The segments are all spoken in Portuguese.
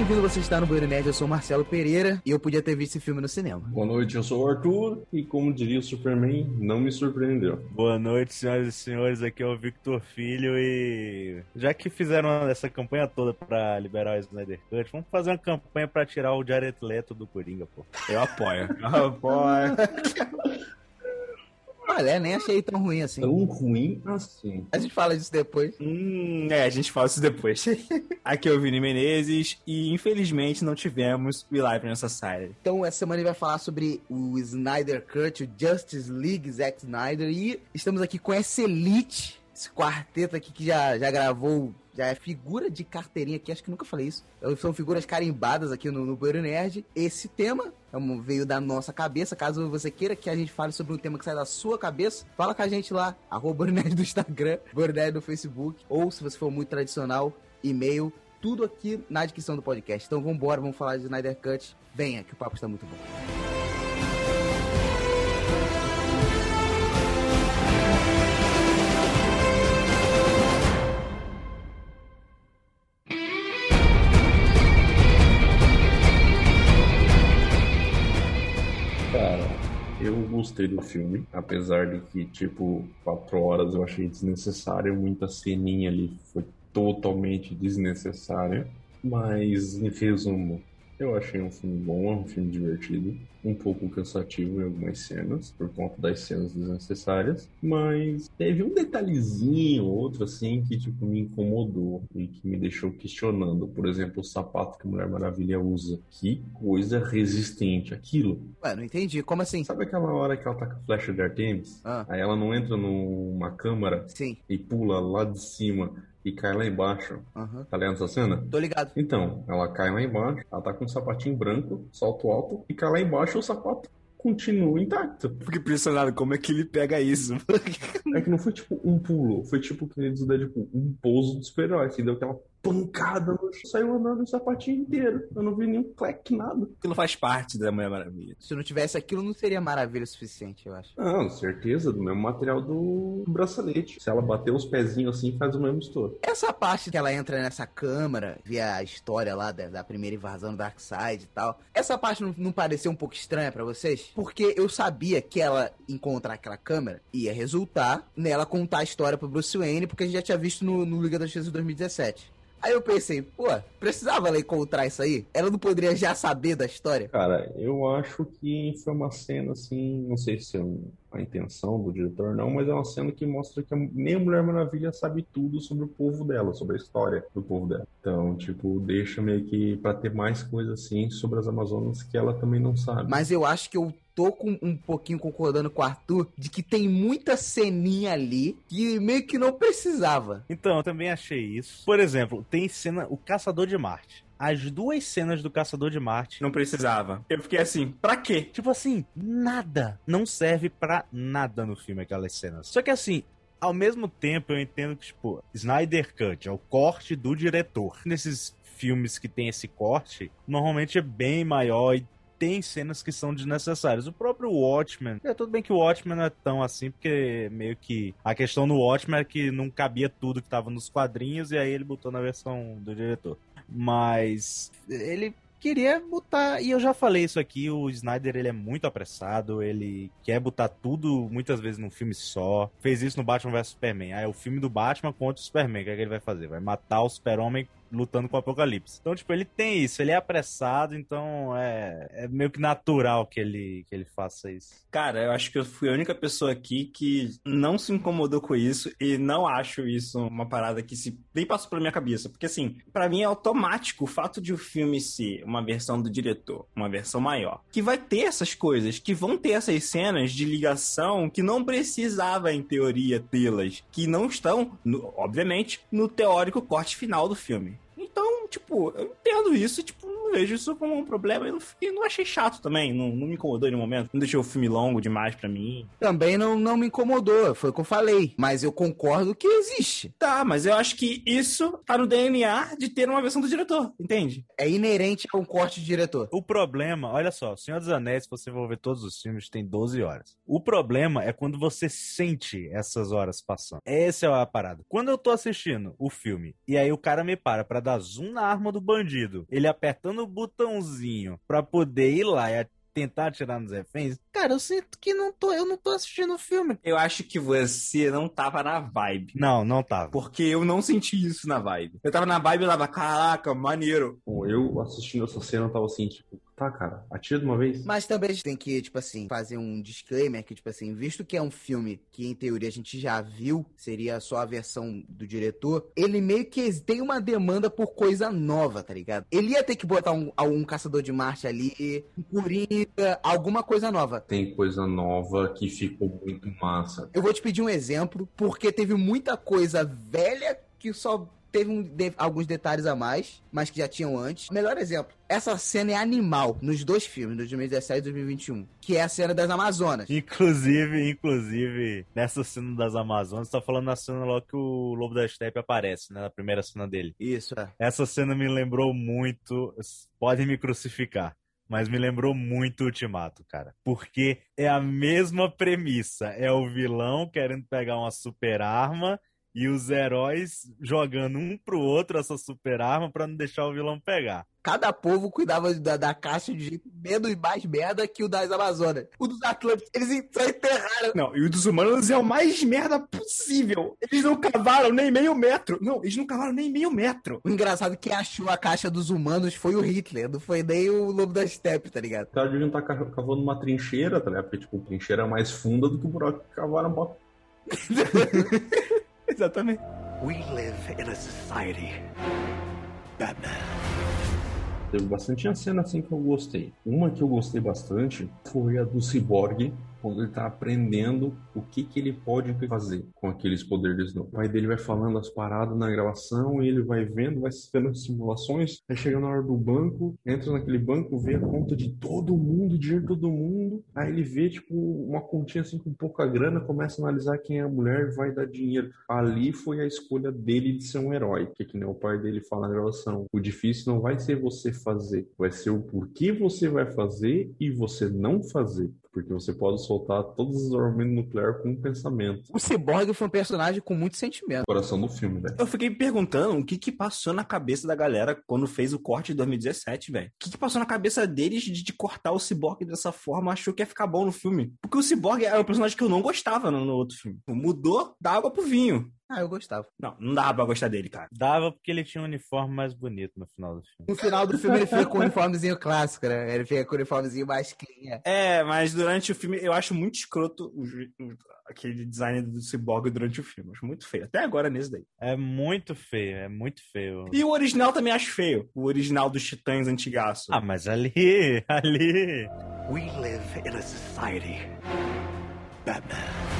Bem-vindo, você está no Bueiro Nerd, eu sou o Marcelo Pereira e eu podia ter visto esse filme no cinema. Boa noite, eu sou o Arthur e como diria o Superman, não me surpreendeu. Boa noite, senhoras e senhores, aqui é o Victor Filho e já que fizeram essa campanha toda pra liberar o Snyder Cut, vamos fazer uma campanha pra tirar o Jared Leto do Coringa, pô. Eu apoio. Eu apoio. Olha, nem achei tão ruim assim. Tão ruim assim. A gente fala disso depois. Hum, é, a gente fala isso depois. Aqui é o Vini Menezes e infelizmente não tivemos o Live nessa série. Então, essa semana ele vai falar sobre o Snyder Cut, o Justice League Zack Snyder e estamos aqui com essa elite, esse quarteto aqui que já, já gravou já é figura de carteirinha aqui, acho que nunca falei isso. São figuras carimbadas aqui no, no Bueiro Nerd. Esse tema é veio da nossa cabeça. Caso você queira que a gente fale sobre um tema que sai da sua cabeça, fala com a gente lá, arroba Nerd do Instagram, Nerd do Facebook, ou se você for muito tradicional, e-mail, tudo aqui na descrição do podcast. Então vamos embora, vamos falar de Snyder Cut. Venha, que o papo está muito bom. Gostei do filme, apesar de que, tipo, quatro horas eu achei desnecessário, muita ceninha ali foi totalmente desnecessária. Mas, em resumo, eu achei um filme bom, um filme divertido, um pouco cansativo em algumas cenas, por conta das cenas desnecessárias, mas teve um detalhezinho, outro assim, que tipo me incomodou e que me deixou questionando. Por exemplo, o sapato que a Mulher Maravilha usa. Que coisa resistente aquilo. Ué, não entendi. Como assim? Sabe aquela hora que ela tá com a flecha de Artemis? Ah. Aí ela não entra numa câmara Sim. e pula lá de cima e cai lá embaixo. Uhum. Tá ligado essa cena? Tô ligado. Então, ela cai lá embaixo, ela tá com um sapatinho branco, salto alto, e cai lá embaixo o sapato continua intacto. Fico impressionado como é que ele pega isso. é que não foi tipo um pulo, foi tipo, que eles tipo, um pouso do super-herói, que deu aquela pancada no chão, saiu andando o sapatinho inteiro. Eu não vi nenhum cleque, nada. Aquilo faz parte da Mulher Maravilha. Se não tivesse aquilo, não seria maravilha o suficiente, eu acho. Não, certeza, do mesmo material do bracelete. Se ela bater os pezinhos assim, faz o mesmo estouro. Essa parte que ela entra nessa câmara, via a história lá da, da primeira invasão do Darkseid e tal, essa parte não, não pareceu um pouco estranha para vocês? Porque eu sabia que ela encontrar aquela câmera ia resultar nela contar a história pro Bruce Wayne, porque a gente já tinha visto no, no Liga da Justiça 2017. Aí eu pensei, pô, precisava ela encontrar isso aí? Ela não poderia já saber da história? Cara, eu acho que foi uma cena assim, não sei se é a intenção do diretor não, mas é uma cena que mostra que nem a Mulher Maravilha sabe tudo sobre o povo dela, sobre a história do povo dela. Então, tipo, deixa meio que para ter mais coisa assim sobre as Amazonas que ela também não sabe. Mas eu acho que eu tô com um pouquinho concordando com o Arthur de que tem muita ceninha ali que meio que não precisava. Então, eu também achei isso. Por exemplo, tem cena O Caçador de Marte as duas cenas do Caçador de Marte. Não precisava. Eu fiquei assim, pra quê? Tipo assim, nada. Não serve pra nada no filme aquelas cenas. Só que assim, ao mesmo tempo eu entendo que, tipo, Snyder Cut é o corte do diretor. Nesses filmes que tem esse corte, normalmente é bem maior e tem cenas que são desnecessárias. O próprio Watchmen, é tudo bem que o Watchmen não é tão assim, porque meio que a questão do Watchmen é que não cabia tudo que tava nos quadrinhos e aí ele botou na versão do diretor. Mas ele queria botar, e eu já falei isso aqui, o Snyder ele é muito apressado, ele quer botar tudo muitas vezes num filme só. Fez isso no Batman vs Superman. Aí é o filme do Batman contra o Superman, o que, é que ele vai fazer? Vai matar o Super-Homem lutando com o Apocalipse. Então, tipo, ele tem isso, ele é apressado, então é, é meio que natural que ele, que ele faça isso. Cara, eu acho que eu fui a única pessoa aqui que não se incomodou com isso e não acho isso uma parada que se nem passou pela minha cabeça. Porque, assim, para mim é automático o fato de o filme ser uma versão do diretor, uma versão maior, que vai ter essas coisas, que vão ter essas cenas de ligação que não precisava, em teoria, tê-las, que não estão, no, obviamente, no teórico corte final do filme. Então, tipo, eu entendo isso, tipo, não vejo isso como um problema. Eu não, não achei chato também. Não, não me incomodou em nenhum momento. Não deixou o filme longo demais pra mim. Também não, não me incomodou, foi o que eu falei. Mas eu concordo que existe. Tá, mas eu acho que isso tá no DNA de ter uma versão do diretor, entende? É inerente a um corte de diretor. O problema, olha só, Senhor dos Anéis, se você for ver todos os filmes, tem 12 horas. O problema é quando você sente essas horas passando. Essa é a parada. Quando eu tô assistindo o filme e aí o cara me para pra dar zoom na arma do bandido, ele apertando o botãozinho pra poder ir lá e tentar atirar nos reféns, cara, eu sinto que não tô, eu não tô assistindo o filme. Eu acho que você não tava na vibe. Não, não tava. Porque eu não senti isso na vibe. Eu tava na vibe e tava, caraca, maneiro. Bom, eu assistindo essa cena eu tava assim, tipo, tá, cara, atira de uma vez. Mas também a gente tem que, tipo assim, fazer um disclaimer que, tipo assim, visto que é um filme que, em teoria, a gente já viu, seria só a versão do diretor, ele meio que tem uma demanda por coisa nova, tá ligado? Ele ia ter que botar um, um caçador de Marte ali, um Coringa, alguma coisa nova. Tem coisa nova que ficou muito massa. Eu vou te pedir um exemplo, porque teve muita coisa velha que só teve um de- alguns detalhes a mais, mas que já tinham antes. Melhor exemplo, essa cena é animal nos dois filmes, no 2017 e 2021, que é a cena das Amazonas. Inclusive, inclusive, nessa cena das Amazonas, tá falando na cena logo que o Lobo da Steppe aparece, né? Na primeira cena dele. Isso, é. Essa cena me lembrou muito. Podem me crucificar. Mas me lembrou muito Ultimato, cara. Porque é a mesma premissa. É o vilão querendo pegar uma super arma e os heróis jogando um pro outro essa super arma pra não deixar o vilão pegar. Cada povo cuidava da, da caixa de jeito menos e mais merda que o das Amazonas. O dos Atlantes, eles só enterraram. Não, e o dos humanos é o mais merda possível. Eles não cavaram nem meio metro. Não, eles não cavaram nem meio metro. O engraçado é que quem achou a caixa dos humanos foi o Hitler, não foi nem o Lobo da Steppe, tá ligado? Os caras deviam estar ca- cavando uma trincheira, tá ligado? Porque, tipo, trincheira é mais funda do que o buraco que cavaram Exatamente. We live in a society. Batman. Teve bastante cena assim que eu gostei. Uma que eu gostei bastante foi a do Cyborg, quando ele tá aprendendo o que que ele pode fazer com aqueles poderes novos. O pai dele vai falando as paradas na gravação ele vai vendo, vai as simulações, aí chega na hora do banco, entra naquele banco, vê a conta de todo mundo, dinheiro de todo mundo, aí ele vê, tipo, uma continha assim com pouca grana, começa a analisar quem é a mulher vai dar dinheiro. Ali foi a escolha dele de ser um herói, que que nem o pai dele fala na gravação. O difícil não vai ser você fazer, vai ser o porquê você vai fazer e você não fazer. Porque você pode soltar todos os armamentos nucleares com um pensamento. O Cyborg foi um personagem com muito sentimento. Coração do filme, velho. Eu fiquei me perguntando o que que passou na cabeça da galera quando fez o corte de 2017, velho. O que que passou na cabeça deles de, de cortar o Cyborg dessa forma? Achou que ia ficar bom no filme. Porque o Cyborg era um personagem que eu não gostava no, no outro filme. Mudou da água pro vinho. Ah, eu gostava. Não, não dava pra gostar dele, cara. Dava porque ele tinha um uniforme mais bonito no final do filme. No final do filme ele fica com o uniformezinho clássico, né? Ele fica com o uniformezinho mais clean. É, mas durante o filme eu acho muito escroto o o- aquele design do Cyborg durante o filme. Acho muito feio. Até agora nesse daí. É muito feio, é muito feio. E o original também acho feio. O original dos Titãs antigaço. Ah, mas ali, ali. We live in a society. Batman.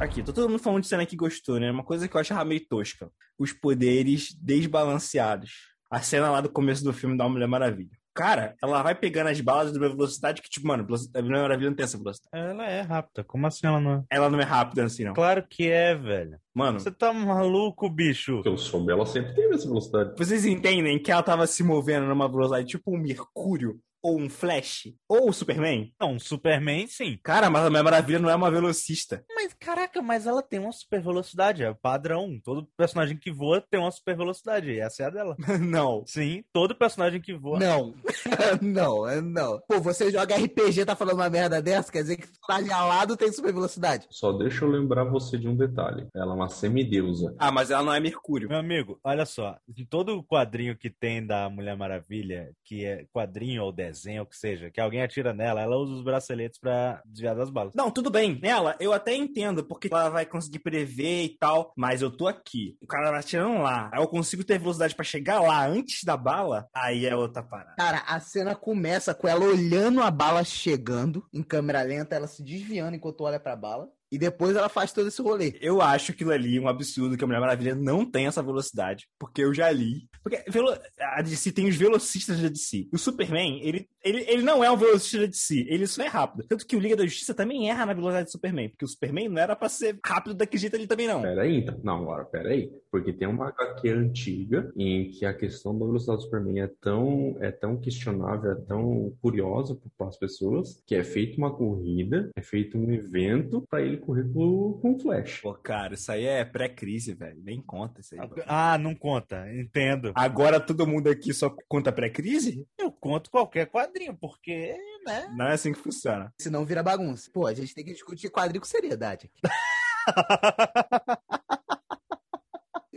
Aqui, tô todo mundo falando de cena que gostou, né? Uma coisa que eu achava meio tosca. Os poderes desbalanceados. A cena lá do começo do filme da Mulher Maravilha. Cara, ela vai pegando as balas de uma velocidade que, tipo, mano, a Mulher Maravilha não tem essa velocidade. Ela é rápida. Como assim ela não é? Ela não é rápida assim, não. Claro que é, velho. Mano, Você tá maluco, bicho? Que eu soube, ela sempre teve essa velocidade. vocês entendem que ela tava se movendo numa velocidade tipo um Mercúrio, ou um Flash, ou o Superman? Não, um Superman, sim. Cara, mas a Mulher Maravilha não é uma velocista. Mas, caraca, mas ela tem uma super velocidade. É padrão. Todo personagem que voa tem uma super velocidade. E essa é a dela. não. Sim, todo personagem que voa. Não. não, é não. Pô, você joga RPG tá falando uma merda dessa? Quer dizer que personagem alado tem super velocidade. Só deixa eu lembrar você de um detalhe. Ela é uma semideusa. Ah, mas ela não é Mercúrio. Meu amigo, olha só. Em todo quadrinho que tem da Mulher Maravilha, que é quadrinho ou desenho, ou que seja, que alguém atira nela, ela usa os braceletes pra desviar das balas. Não, tudo bem. Nela, eu até entendo, porque ela vai conseguir prever e tal, mas eu tô aqui. O cara vai atirando lá. Aí eu consigo ter velocidade pra chegar lá antes da bala, aí é outra parada. Cara, a cena começa com ela olhando a bala chegando em câmera lenta, ela se desviando enquanto olha pra bala. E depois ela faz todo esse rolê. Eu acho aquilo ali um absurdo que a Mulher Maravilha não tem essa velocidade, porque eu já li. Porque velo... a DC tem os velocistas da DC. O Superman, ele, ele, ele não é um velocista da DC, ele só é rápido. Tanto que o Liga da Justiça também erra na velocidade do Superman, porque o Superman não era pra ser rápido daquele jeito ali também, não. Peraí, então. Não, agora, peraí. Porque tem uma HQ antiga em que a questão da velocidade do Superman é tão, é tão questionável, é tão curiosa para as pessoas, que é feita uma corrida, é feito um evento para ele correr com, com Flash. Pô, cara, isso aí é pré-crise, velho. Nem conta isso aí. Ah, não conta, entendo. Agora todo mundo aqui só conta pré-crise? Eu conto qualquer quadrinho, porque, né? Não é assim que funciona. Senão vira bagunça. Pô, a gente tem que discutir quadrinho com seriedade.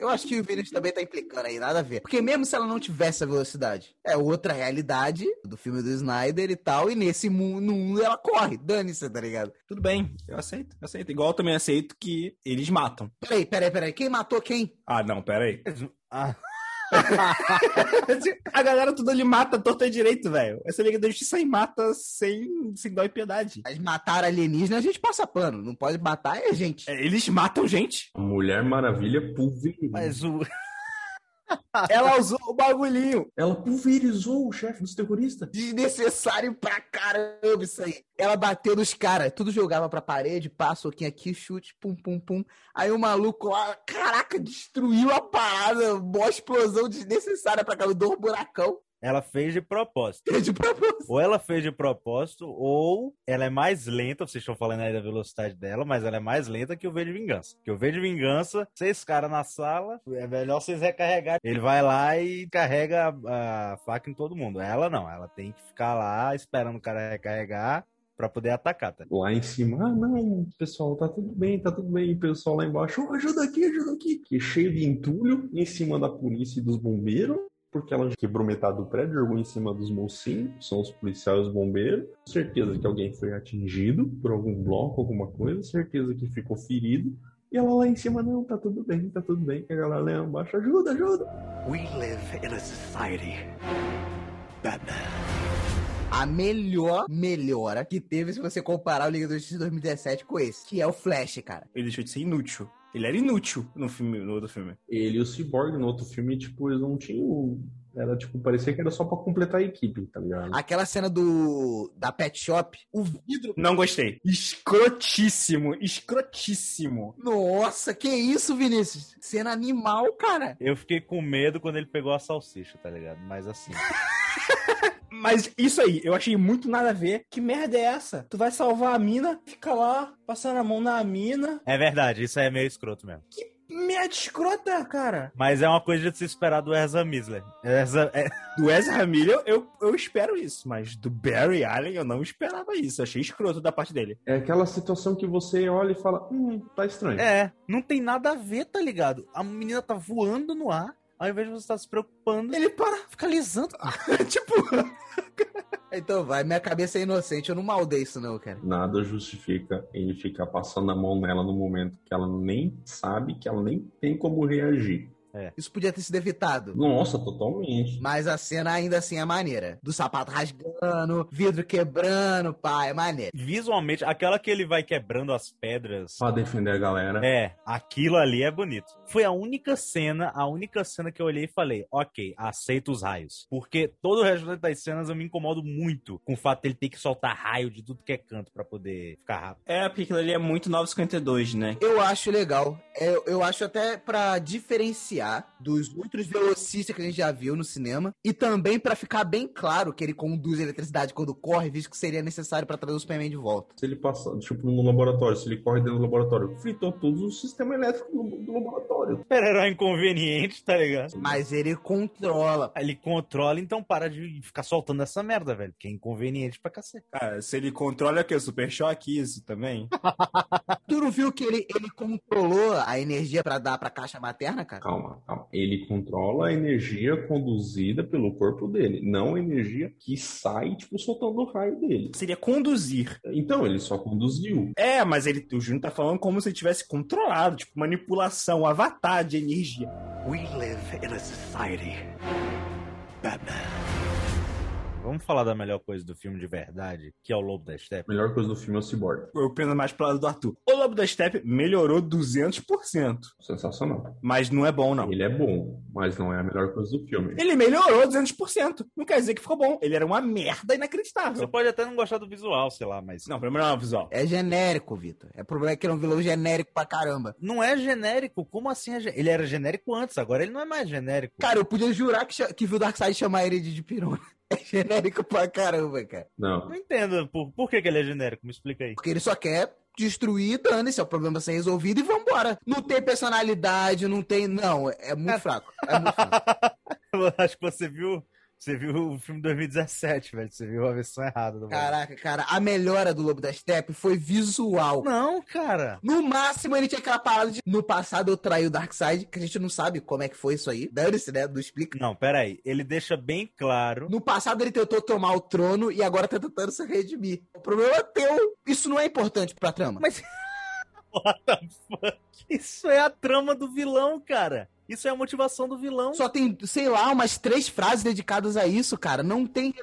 Eu acho que o Vinícius também tá implicando aí, nada a ver. Porque mesmo se ela não tivesse a velocidade, é outra realidade do filme do Snyder e tal, e nesse mundo, mundo ela corre. Dane-se, tá ligado? Tudo bem, eu aceito, eu aceito. Igual eu também aceito que eles matam. Peraí, peraí, peraí. Quem matou quem? Ah, não, peraí. Ah, a galera tudo ali mata torta e direito, velho. Essa Liga da Justiça aí mata sem, sem dó e piedade. Mas matar alienígena a gente passa pano. Não pode matar é gente. É, Eles matam gente. Mulher Maravilha pulverizou. mas o. Ela usou o bagulhinho. Ela pulverizou o chefe dos terroristas. Desnecessário pra caramba isso aí. Ela bateu nos caras, tudo jogava pra parede, pá, soquinho aqui, chute, pum, pum, pum. Aí o maluco lá, caraca, destruiu a parada, boa explosão desnecessária pra cá, dois buracão. Ela fez de propósito. De propósito. Ou ela fez de propósito, ou ela é mais lenta. Vocês estão falando aí da velocidade dela, mas ela é mais lenta que o V de Vingança. Que o V de Vingança, seis caras na sala, é melhor vocês recarregar. Ele vai lá e carrega a, a faca em todo mundo. Ela não, ela tem que ficar lá esperando o cara recarregar pra poder atacar, tá? Lá em cima, ah, não, pessoal, tá tudo bem, tá tudo bem. E o pessoal lá embaixo, "Oh, ajuda aqui, ajuda aqui. E cheio de entulho em cima da polícia e dos bombeiros. Porque ela quebrou metade do prédio, jogou em cima dos mocinhos, que são os policiais e os bombeiros. Certeza que alguém foi atingido por algum bloco, alguma coisa. Certeza que ficou ferido. E ela lá em cima, não, tá tudo bem, tá tudo bem. E a galera lá embaixo, ajuda, ajuda. We live in a society. Batman. A melhor melhora que teve se você comparar o Liga da Justiça de 2017 com esse, que é o Flash, cara. Ele deixou de ser inútil. Ele era inútil no filme, no outro filme. Ele e o Cyborg no outro filme, tipo, eles não tinham. Era tipo, parecia que era só pra completar a equipe, tá ligado? Aquela cena do da Pet Shop, o vidro. Não gostei. Escrotíssimo, escrotíssimo. Nossa, que isso, Vinícius? Cena animal, cara. Eu fiquei com medo quando ele pegou a salsicha, tá ligado? Mas assim. Mas isso aí, eu achei muito nada a ver. Que merda é essa? Tu vai salvar a mina, fica lá, passando a mão na mina. É verdade, isso aí é meio escroto mesmo. Merda escrota, cara. Mas é uma coisa de se esperar do Ezra Miller. Ezra, é- Do Ezra Miller, eu, eu espero isso. Mas do Barry Allen, eu não esperava isso. Achei escroto da parte dele. É aquela situação que você olha e fala, hum, tá estranho. É, não tem nada a ver, tá ligado? A menina tá voando no ar, ao invés de você estar se preocupando, Ele para. fica alisando. tipo, Então vai, minha cabeça é inocente, eu não maldei isso não, cara. Nada justifica ele ficar passando a mão nela no momento que ela nem sabe, que ela nem tem como reagir. Isso podia ter sido evitado. Nossa, totalmente. Mas a cena ainda assim é maneira. Do sapato rasgando, vidro quebrando, pá, é maneiro. Visualmente, aquela que ele vai quebrando as pedras. Pra defender a galera. É, aquilo ali é bonito. Foi a única cena, a única cena que eu olhei e falei, ok, aceito os raios. Porque todo o resto das cenas eu me incomodo muito com o fato dele ter que soltar raio de tudo que é canto pra poder ficar rápido. é, porque aquilo ali é muito 952, né? Eu acho legal. Eu, eu acho até pra diferenciar dos outros velocistas que a gente já viu no cinema. E também pra ficar bem claro que ele conduz eletricidade quando corre, visto que seria necessário pra trazer o Superman de volta. Se ele passa, tipo, no laboratório, se ele corre dentro do laboratório, fritou todo o sistema elétrico do, do laboratório. Super-herói inconveniente, tá ligado? Mas ele controla. Ele controla, então para de ficar soltando essa merda, velho. Que é inconveniente pra cacete. Cara, se ele controla o que? Super Choque, isso também? Tu não viu que ele, ele controlou a energia pra dar pra caixa materna, cara? Calma, calma. Ele controla a energia conduzida pelo corpo dele, não a energia que sai, tipo, soltando o raio dele. Seria conduzir. Então, ele só conduziu. É, mas ele, o Júnior tá falando como se ele tivesse controlado, tipo, manipulação, avatar de energia. We live in a society. Batman. Vamos falar da melhor coisa do filme de verdade, que é o Lobo da A Steppe. melhor coisa do filme é o Cyborg. Eu pendo mais pro lado do Arthur. O Lobo da Steppe melhorou 200%. Sensacional. Mas não é bom, não. Ele é bom, mas não é a melhor coisa do filme. Ele melhorou 200%. Não quer dizer que ficou bom. Ele era uma merda inacreditável. Você pode até não gostar do visual, sei lá, mas. Não, pelo menos não é o visual. É genérico, Vitor. É problema é que ele é um vilão genérico pra caramba. Não é genérico. Como assim? é gen- Ele era genérico antes, agora ele não é mais genérico. Cara, eu podia jurar que, que viu o Darkseid chamar ele de, de pirona. É genérico pra caramba, cara. Não. Não entendo por, por que, que ele é genérico. Me explica aí. Porque ele só quer destruir, dane-se, é o problema ser resolvido e vambora. Não tem personalidade, não tem. Não, é muito fraco. É muito fraco. Acho que você viu. Você viu o filme 2017, velho. Você viu a versão errada do Caraca, cara, a melhora do Lobo da Steppe foi visual. Não, cara. No máximo, ele tinha aquela parada de. No passado eu traí o Darkseid, que a gente não sabe como é que foi isso aí. Dane-se, né? Não explica. Não, peraí. Ele deixa bem claro. No passado ele tentou tomar o trono e agora tá tentando se redimir. O problema é teu. Isso não é importante pra trama. Mas. What the fuck? Isso é a trama do vilão, cara. Isso é a motivação do vilão. Só tem, sei lá, umas três frases dedicadas a isso, cara. Não tem.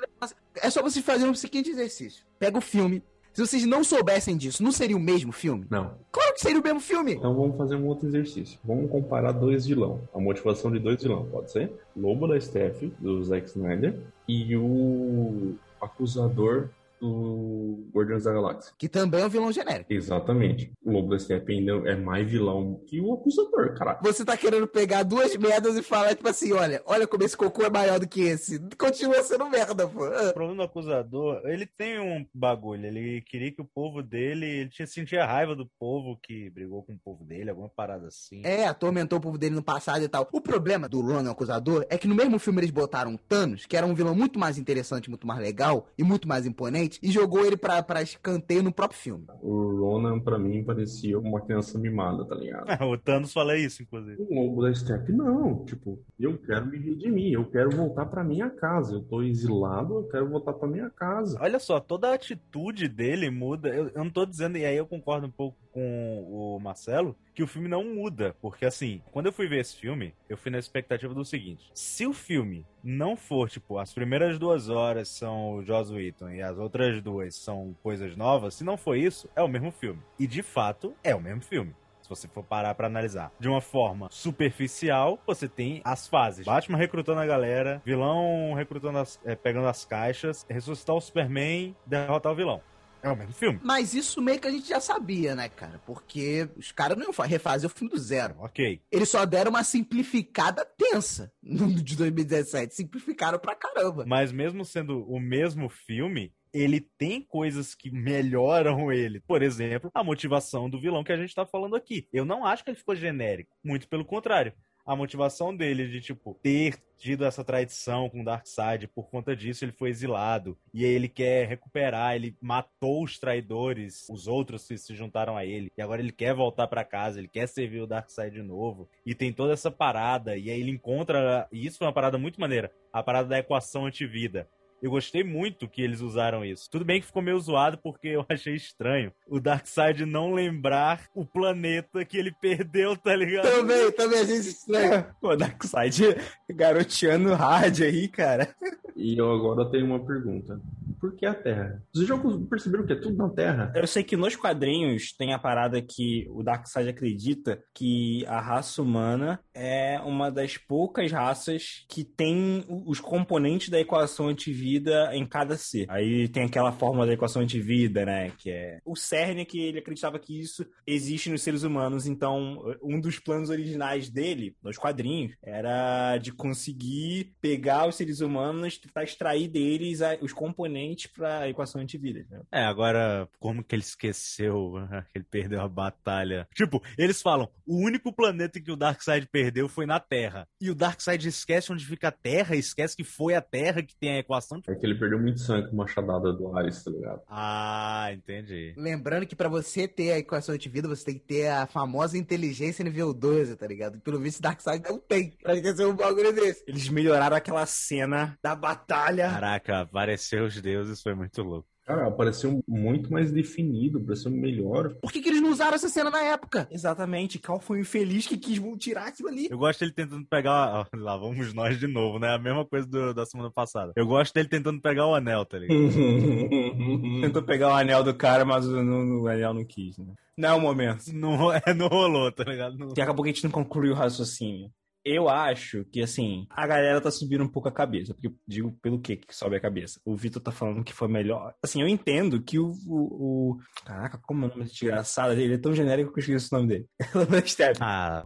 É só vocês fazerem o seguinte exercício: pega o filme. Se vocês não soubessem disso, não seria o mesmo filme? Não. Claro que seria o mesmo filme. Então vamos fazer um outro exercício. Vamos comparar dois vilão. A motivação de dois vilão, pode ser? Lobo da Steph, do Zack Snyder, e o acusador do Guardiões da Galáxia. Que também é um vilão genérico. Exatamente. O Lobo da Steph ainda é mais vilão que o acusador, cara. Você tá querendo pegar duas merdas e falar, tipo assim, olha, olha como esse cocô é maior do que esse. Continua sendo merda, pô. O problema do acusador, ele tem um bagulho. Ele queria que o povo dele. Ele tinha, sentia raiva do povo que brigou com o povo dele, alguma parada assim. É, atormentou o povo dele no passado e tal. O problema do Ronan Acusador é que no mesmo filme eles botaram Thanos, que era um vilão muito mais interessante, muito mais legal e muito mais imponente, e jogou ele pra, pra escanteio no próprio filme. O Ronan, pra mim, parecia uma criança mimada, tá ligado? o Thanos fala isso, inclusive. O Lobo da Steppe, não. Tipo, eu quero me redimir, eu quero voltar pra minha casa. Eu tô exilado, eu quero voltar pra minha casa. Olha só, toda a atitude dele muda. Eu, eu não tô dizendo, e aí eu concordo um pouco com o Marcelo, que o filme não muda. Porque assim, quando eu fui ver esse filme, eu fui na expectativa do seguinte: se o filme não for, tipo, as primeiras duas horas são o Joss Whedon e as outras duas são coisas novas, se não for isso, é o mesmo filme. E de fato, é o mesmo filme. Se você for parar pra analisar de uma forma superficial, você tem as fases. Batman recrutando a galera, vilão recrutando as, é, pegando as caixas, ressuscitar o Superman, derrotar o vilão. É o mesmo filme. Mas isso meio que a gente já sabia, né, cara? Porque os caras não iam fa- refazer o filme do zero. Ok. Eles só deram uma simplificada tensa no de 2017. Simplificaram pra caramba. Mas mesmo sendo o mesmo filme, ele tem coisas que melhoram ele. Por exemplo, a motivação do vilão que a gente tá falando aqui. Eu não acho que ele ficou genérico. Muito pelo contrário. A motivação dele de, tipo, ter tido essa traição com o Darkseid, por conta disso ele foi exilado. E aí ele quer recuperar, ele matou os traidores, os outros que se juntaram a ele. E agora ele quer voltar pra casa, ele quer servir o Darkseid de novo. E tem toda essa parada, e aí ele encontra... E isso foi uma parada muito maneira. A parada da equação antivida. Eu gostei muito que eles usaram isso. Tudo bem que ficou meio zoado porque eu achei estranho o Darkseid não lembrar o planeta que ele perdeu, tá ligado? Também, também a gente estranha. Pô, Darkseid garoteando hard aí, cara. E eu agora tenho uma pergunta. Por que a Terra? Os jogos perceberam que é tudo na Terra? Eu sei que nos quadrinhos tem a parada que o Darkseid acredita que a raça humana é uma das poucas raças que tem os componentes da equação antivida em cada ser. Aí tem aquela fórmula da equação antivida, né? Que é o cerne que ele acreditava que isso existe nos seres humanos. Então, um dos planos originais dele, nos quadrinhos, era de conseguir pegar os seres humanos tentar extrair deles os componentes para a equação antivida. Né? É, agora, como que ele esqueceu que ele perdeu a batalha? Tipo, eles falam, o único planeta que o Darkseid perdeu foi na Terra. E o Darkseid esquece onde fica a Terra, esquece que foi a Terra que tem a equação. É que ele perdeu muito sangue com uma machadada do Ares, tá ligado? Ah, entendi. Lembrando que pra você ter a equação antivida, você tem que ter a famosa inteligência nível 12, tá ligado? Pelo visto, Darkseid não tem. Pra esquecer um bagulho desse. Eles melhoraram aquela cena da batalha. Caraca, apareceu os deuses, foi muito louco. Cara, pareceu muito mais definido, pareceu melhor. Por que, que eles não usaram essa cena na época? Exatamente, Cal foi um infeliz que quis tirar aquilo ali. Eu gosto dele tentando pegar. lá vamos nós de novo, né? A mesma coisa do- da semana passada. Eu gosto dele tentando pegar o anel, tá ligado? Tentou pegar o anel do cara, mas o, anel não quis, né? Não é o momento. Não, é, não rolou, tá ligado? Não- Que acabou que a gente não concluiu o raciocínio. Eu acho que, assim, a galera tá subindo um pouco a cabeça. Porque, digo, pelo que que sobe a cabeça? O Vitor tá falando que foi melhor. Assim, eu entendo que o... o, o- Caraca, como é o nome desse desgraçado? Ele é tão genérico que eu esqueci o nome dele. Ah,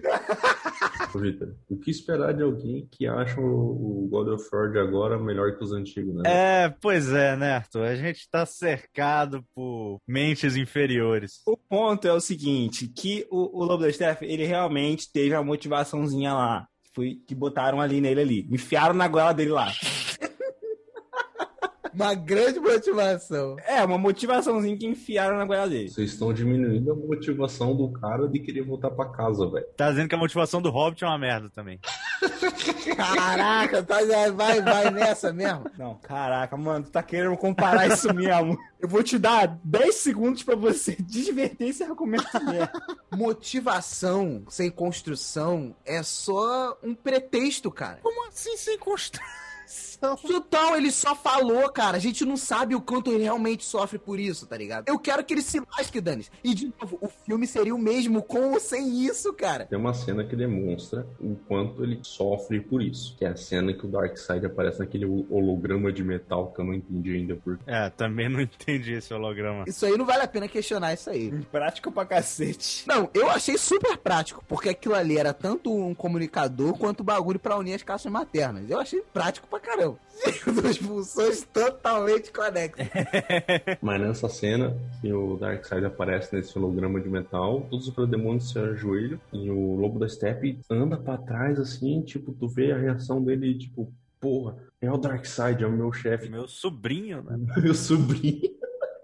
Vitor, o que esperar de alguém que acha o o God of War de agora melhor que os antigos, né? é, pois é, né, Arthur? A gente tá cercado por mentes inferiores. O ponto é o seguinte, que o, o Lobo da Steph, ele realmente teve a motivaçãozinha lá. Foi que botaram ali nele ali. Enfiaram na goela dele lá. Uma grande motivação. É, uma motivaçãozinha que enfiaram na goela dele. Vocês estão diminuindo a motivação do cara de querer voltar pra casa, velho. Tá dizendo que a motivação do Hobbit é uma merda também. Caraca, tá, vai, vai nessa mesmo. Não, caraca, mano, tu tá querendo comparar isso mesmo. Eu vou te dar 10 segundos pra você desverter esse argumento mesmo. Motivação sem construção é só um pretexto, cara. Como assim sem construção? Total, ele só falou, cara. A gente não sabe o quanto ele realmente sofre por isso, tá ligado? Eu quero que ele se lasque, Danis. E, de novo, o filme seria o mesmo com ou sem isso, cara. Tem uma cena que demonstra o quanto ele sofre por isso. Que é a cena que o Darkseid aparece naquele holograma de metal que eu não entendi ainda por É, também não entendi esse holograma. Isso aí não vale a pena questionar isso aí. Prático pra cacete. Não, eu achei super prático, porque aquilo ali era tanto um comunicador quanto bagulho pra unir as caixas maternas. Eu achei prático pra caramba. Duas funções totalmente conexas. Mas nessa cena, que o Darkseid aparece nesse holograma de metal, todos os demônios se ajoelham e o Lobo da Steppe anda pra trás assim, tipo, tu vê a reação dele, tipo, porra, é o Darkseid, é o meu chefe, Meu sobrinho, né? meu sobrinho.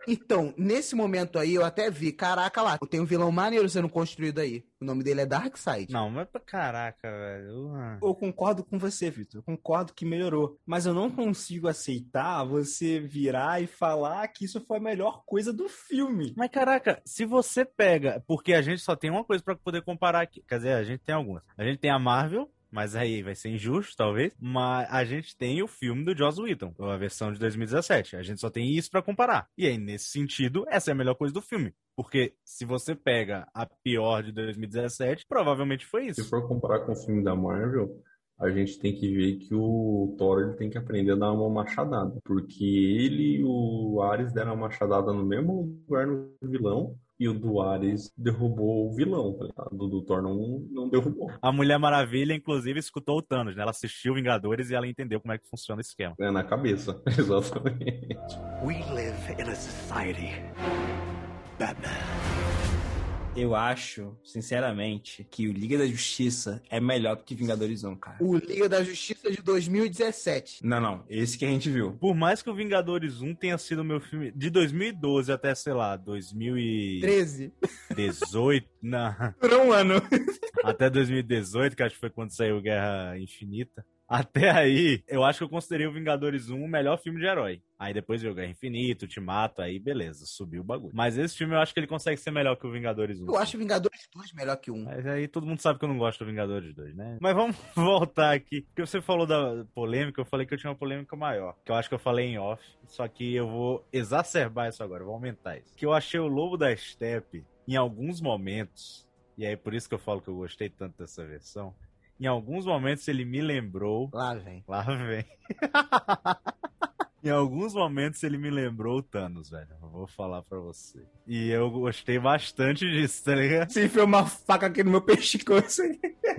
Então, nesse momento aí, eu até vi, caraca lá, tem um vilão maneiro sendo construído aí. O nome dele é Darkseid. Não, mas pra caraca, velho. Ah. Eu concordo com você, Vitor. Concordo que melhorou. Mas eu não consigo aceitar você virar e falar que isso foi a melhor coisa do filme. Mas caraca, se você pega. Porque a gente só tem uma coisa pra poder comparar aqui. Quer dizer, a gente tem algumas. A gente tem a Marvel. Mas aí vai ser injusto, talvez. Mas a gente tem o filme do Joss Whedon, a versão de 2017. A gente só tem isso pra comparar. E aí, nesse sentido, essa é a melhor coisa do filme. Porque se você pega a pior de 2017, provavelmente foi Se isso. for comparar com o filme da Marvel, a gente tem que ver que o Thor ele tem que aprender a dar uma machadada. Porque ele e o Ares deram uma machadada no mesmo lugar no vilão. E o do Ares derrubou o vilão, tá ligado? Do, do Thor não, não derrubou. A Mulher Maravilha, inclusive, escutou o Thanos, né? Ela assistiu Vingadores e ela entendeu como é que funciona esse esquema. É na cabeça, exatamente. We live in a society. Batman. Eu acho, sinceramente, que o Liga da Justiça é melhor do que Vingadores 1, cara. O Liga da Justiça de 2017. Não, não. Esse que a gente viu. Por mais que o Vingadores 1 tenha sido meu filme de 2012 até, sei lá, 2018, 13. não, Durou um ano. até 2018, que acho que foi quando saiu Guerra Infinita. Até aí, eu acho que eu considerei o Vingadores 1 o melhor filme de herói. Aí depois veio Guerra Infinita, Ultimato, aí beleza, subiu o bagulho. Mas esse filme eu acho que ele consegue ser melhor que o Vingadores 1. Eu acho Vingadores 2 melhor que um. Mas aí todo mundo sabe que eu não gosto do Vingadores 2, né? Mas vamos voltar aqui. Porque você falou da polêmica, eu falei que eu tinha uma polêmica maior. Que eu acho que eu falei em off. Só que eu vou exacerbar isso agora, vou aumentar isso. Que eu achei o Lobo da Steppe, em alguns momentos, e aí por isso que eu falo que eu gostei tanto dessa versão. Em alguns momentos ele me lembrou. Lá vem. Lá vem. Em alguns momentos ele me lembrou o Thanos, velho. Eu vou falar pra você. E eu gostei bastante disso, tá ligado? Você enfiou uma faca aqui no meu pescoço.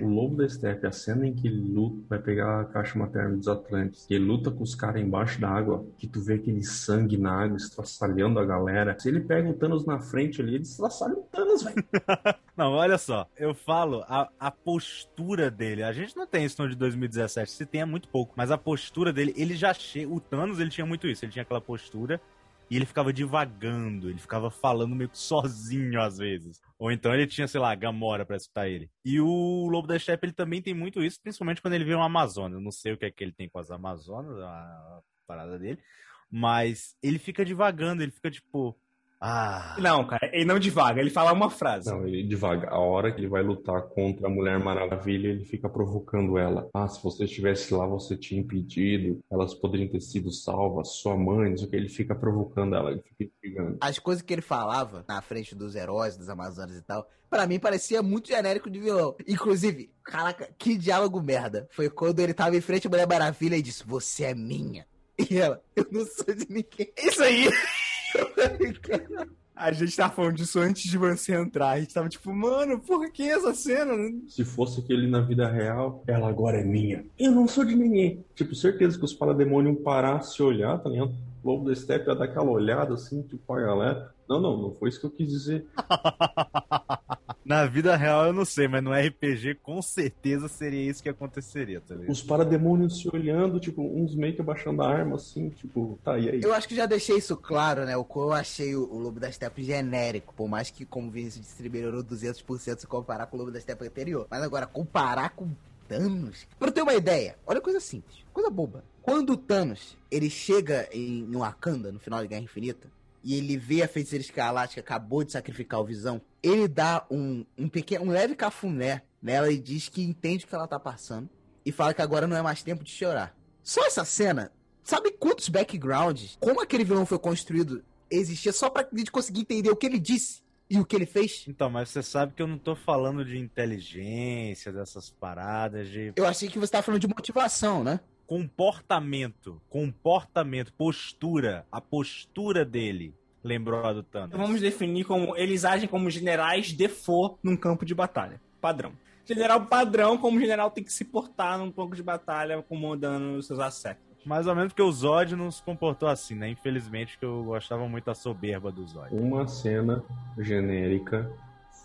O Lobo da Steppe, a cena em que ele luta, vai pegar a caixa materna dos Atlantes, que ele luta com os caras embaixo da água, que tu vê aquele sangue na água estraçalhando a galera. Se ele pega o Thanos na frente ali, ele estraçalha o Thanos, velho. Não, olha só, eu falo a, a postura dele. A gente não tem isso no de 2017, se tem é muito pouco, mas a postura dele, ele já chega. O Thanos, ele tinha muito isso, ele tinha aquela postura e ele ficava divagando, ele ficava falando meio que sozinho às vezes. Ou então ele tinha, sei lá, Gamora pra escutar ele. E o Lobo da Steppe, ele também tem muito isso, principalmente quando ele vê uma Amazônia. Eu não sei o que é que ele tem com as Amazonas, a parada dele. Mas ele fica divagando, ele fica tipo. Ah. Não, cara, ele não divaga, ele fala uma frase. Não, ele devagar. A hora que ele vai lutar contra a Mulher Maravilha, ele fica provocando ela. Ah, se você estivesse lá, você tinha impedido. Elas poderiam ter sido salvas. Sua mãe, não sei o que. Ele fica provocando ela, ele fica instigando. As coisas que ele falava na frente dos heróis, dos Amazonas e tal, pra mim parecia muito genérico de vilão. Inclusive, caraca, que diálogo merda. Foi quando ele tava em frente à Mulher Maravilha e disse: Você é minha. E ela, eu não sou de ninguém. Isso aí! A gente tava falando disso antes de você entrar. A gente tava tipo, mano, por que essa cena? Se fosse aquele na vida real, ela agora é minha. Eu não sou de ninguém. Tipo, certeza que os parademônios parar se olhar, tá ligado? O Lobo da Steppe ia dar aquela olhada assim, tipo, a galera. Não, não, não foi isso que eu quis dizer. Na vida real eu não sei, mas no RPG com certeza seria isso que aconteceria, tá ligado? Os parademônios se olhando, tipo, uns meio que abaixando a arma, assim, tipo, tá, e aí? Eu acho que já deixei isso claro, né? O qual eu achei o, o Lobo da Steppe genérico. Por mais que, como Vinícius disse, ele melhorou 200% se comparar com o Lobo da Steppe anterior. Mas agora, comparar com Thanos... Pra ter uma ideia, olha coisa simples, coisa boba. Quando o Thanos, ele chega em, em Wakanda, no final de Guerra Infinita, e ele vê a feiticeira escarlate que acabou de sacrificar o Visão, ele dá um, um pequeno, um leve cafuné nela e diz que entende o que ela tá passando e fala que agora não é mais tempo de chorar. Só essa cena, sabe quantos backgrounds, como aquele vilão foi construído, existia só pra gente conseguir entender o que ele disse e o que ele fez? Então, mas você sabe que eu não tô falando de inteligência, dessas paradas, de Eu achei que você tava falando de motivação, né? comportamento, comportamento, postura, a postura dele lembrou a do Thanos. Então vamos definir como eles agem como generais default num campo de batalha. Padrão. General padrão, como o general tem que se portar num campo de batalha, comandando os seus asséculos. Mais ou menos porque o Zod não se comportou assim, né? Infelizmente, que eu gostava muito da soberba do Zod. Uma cena genérica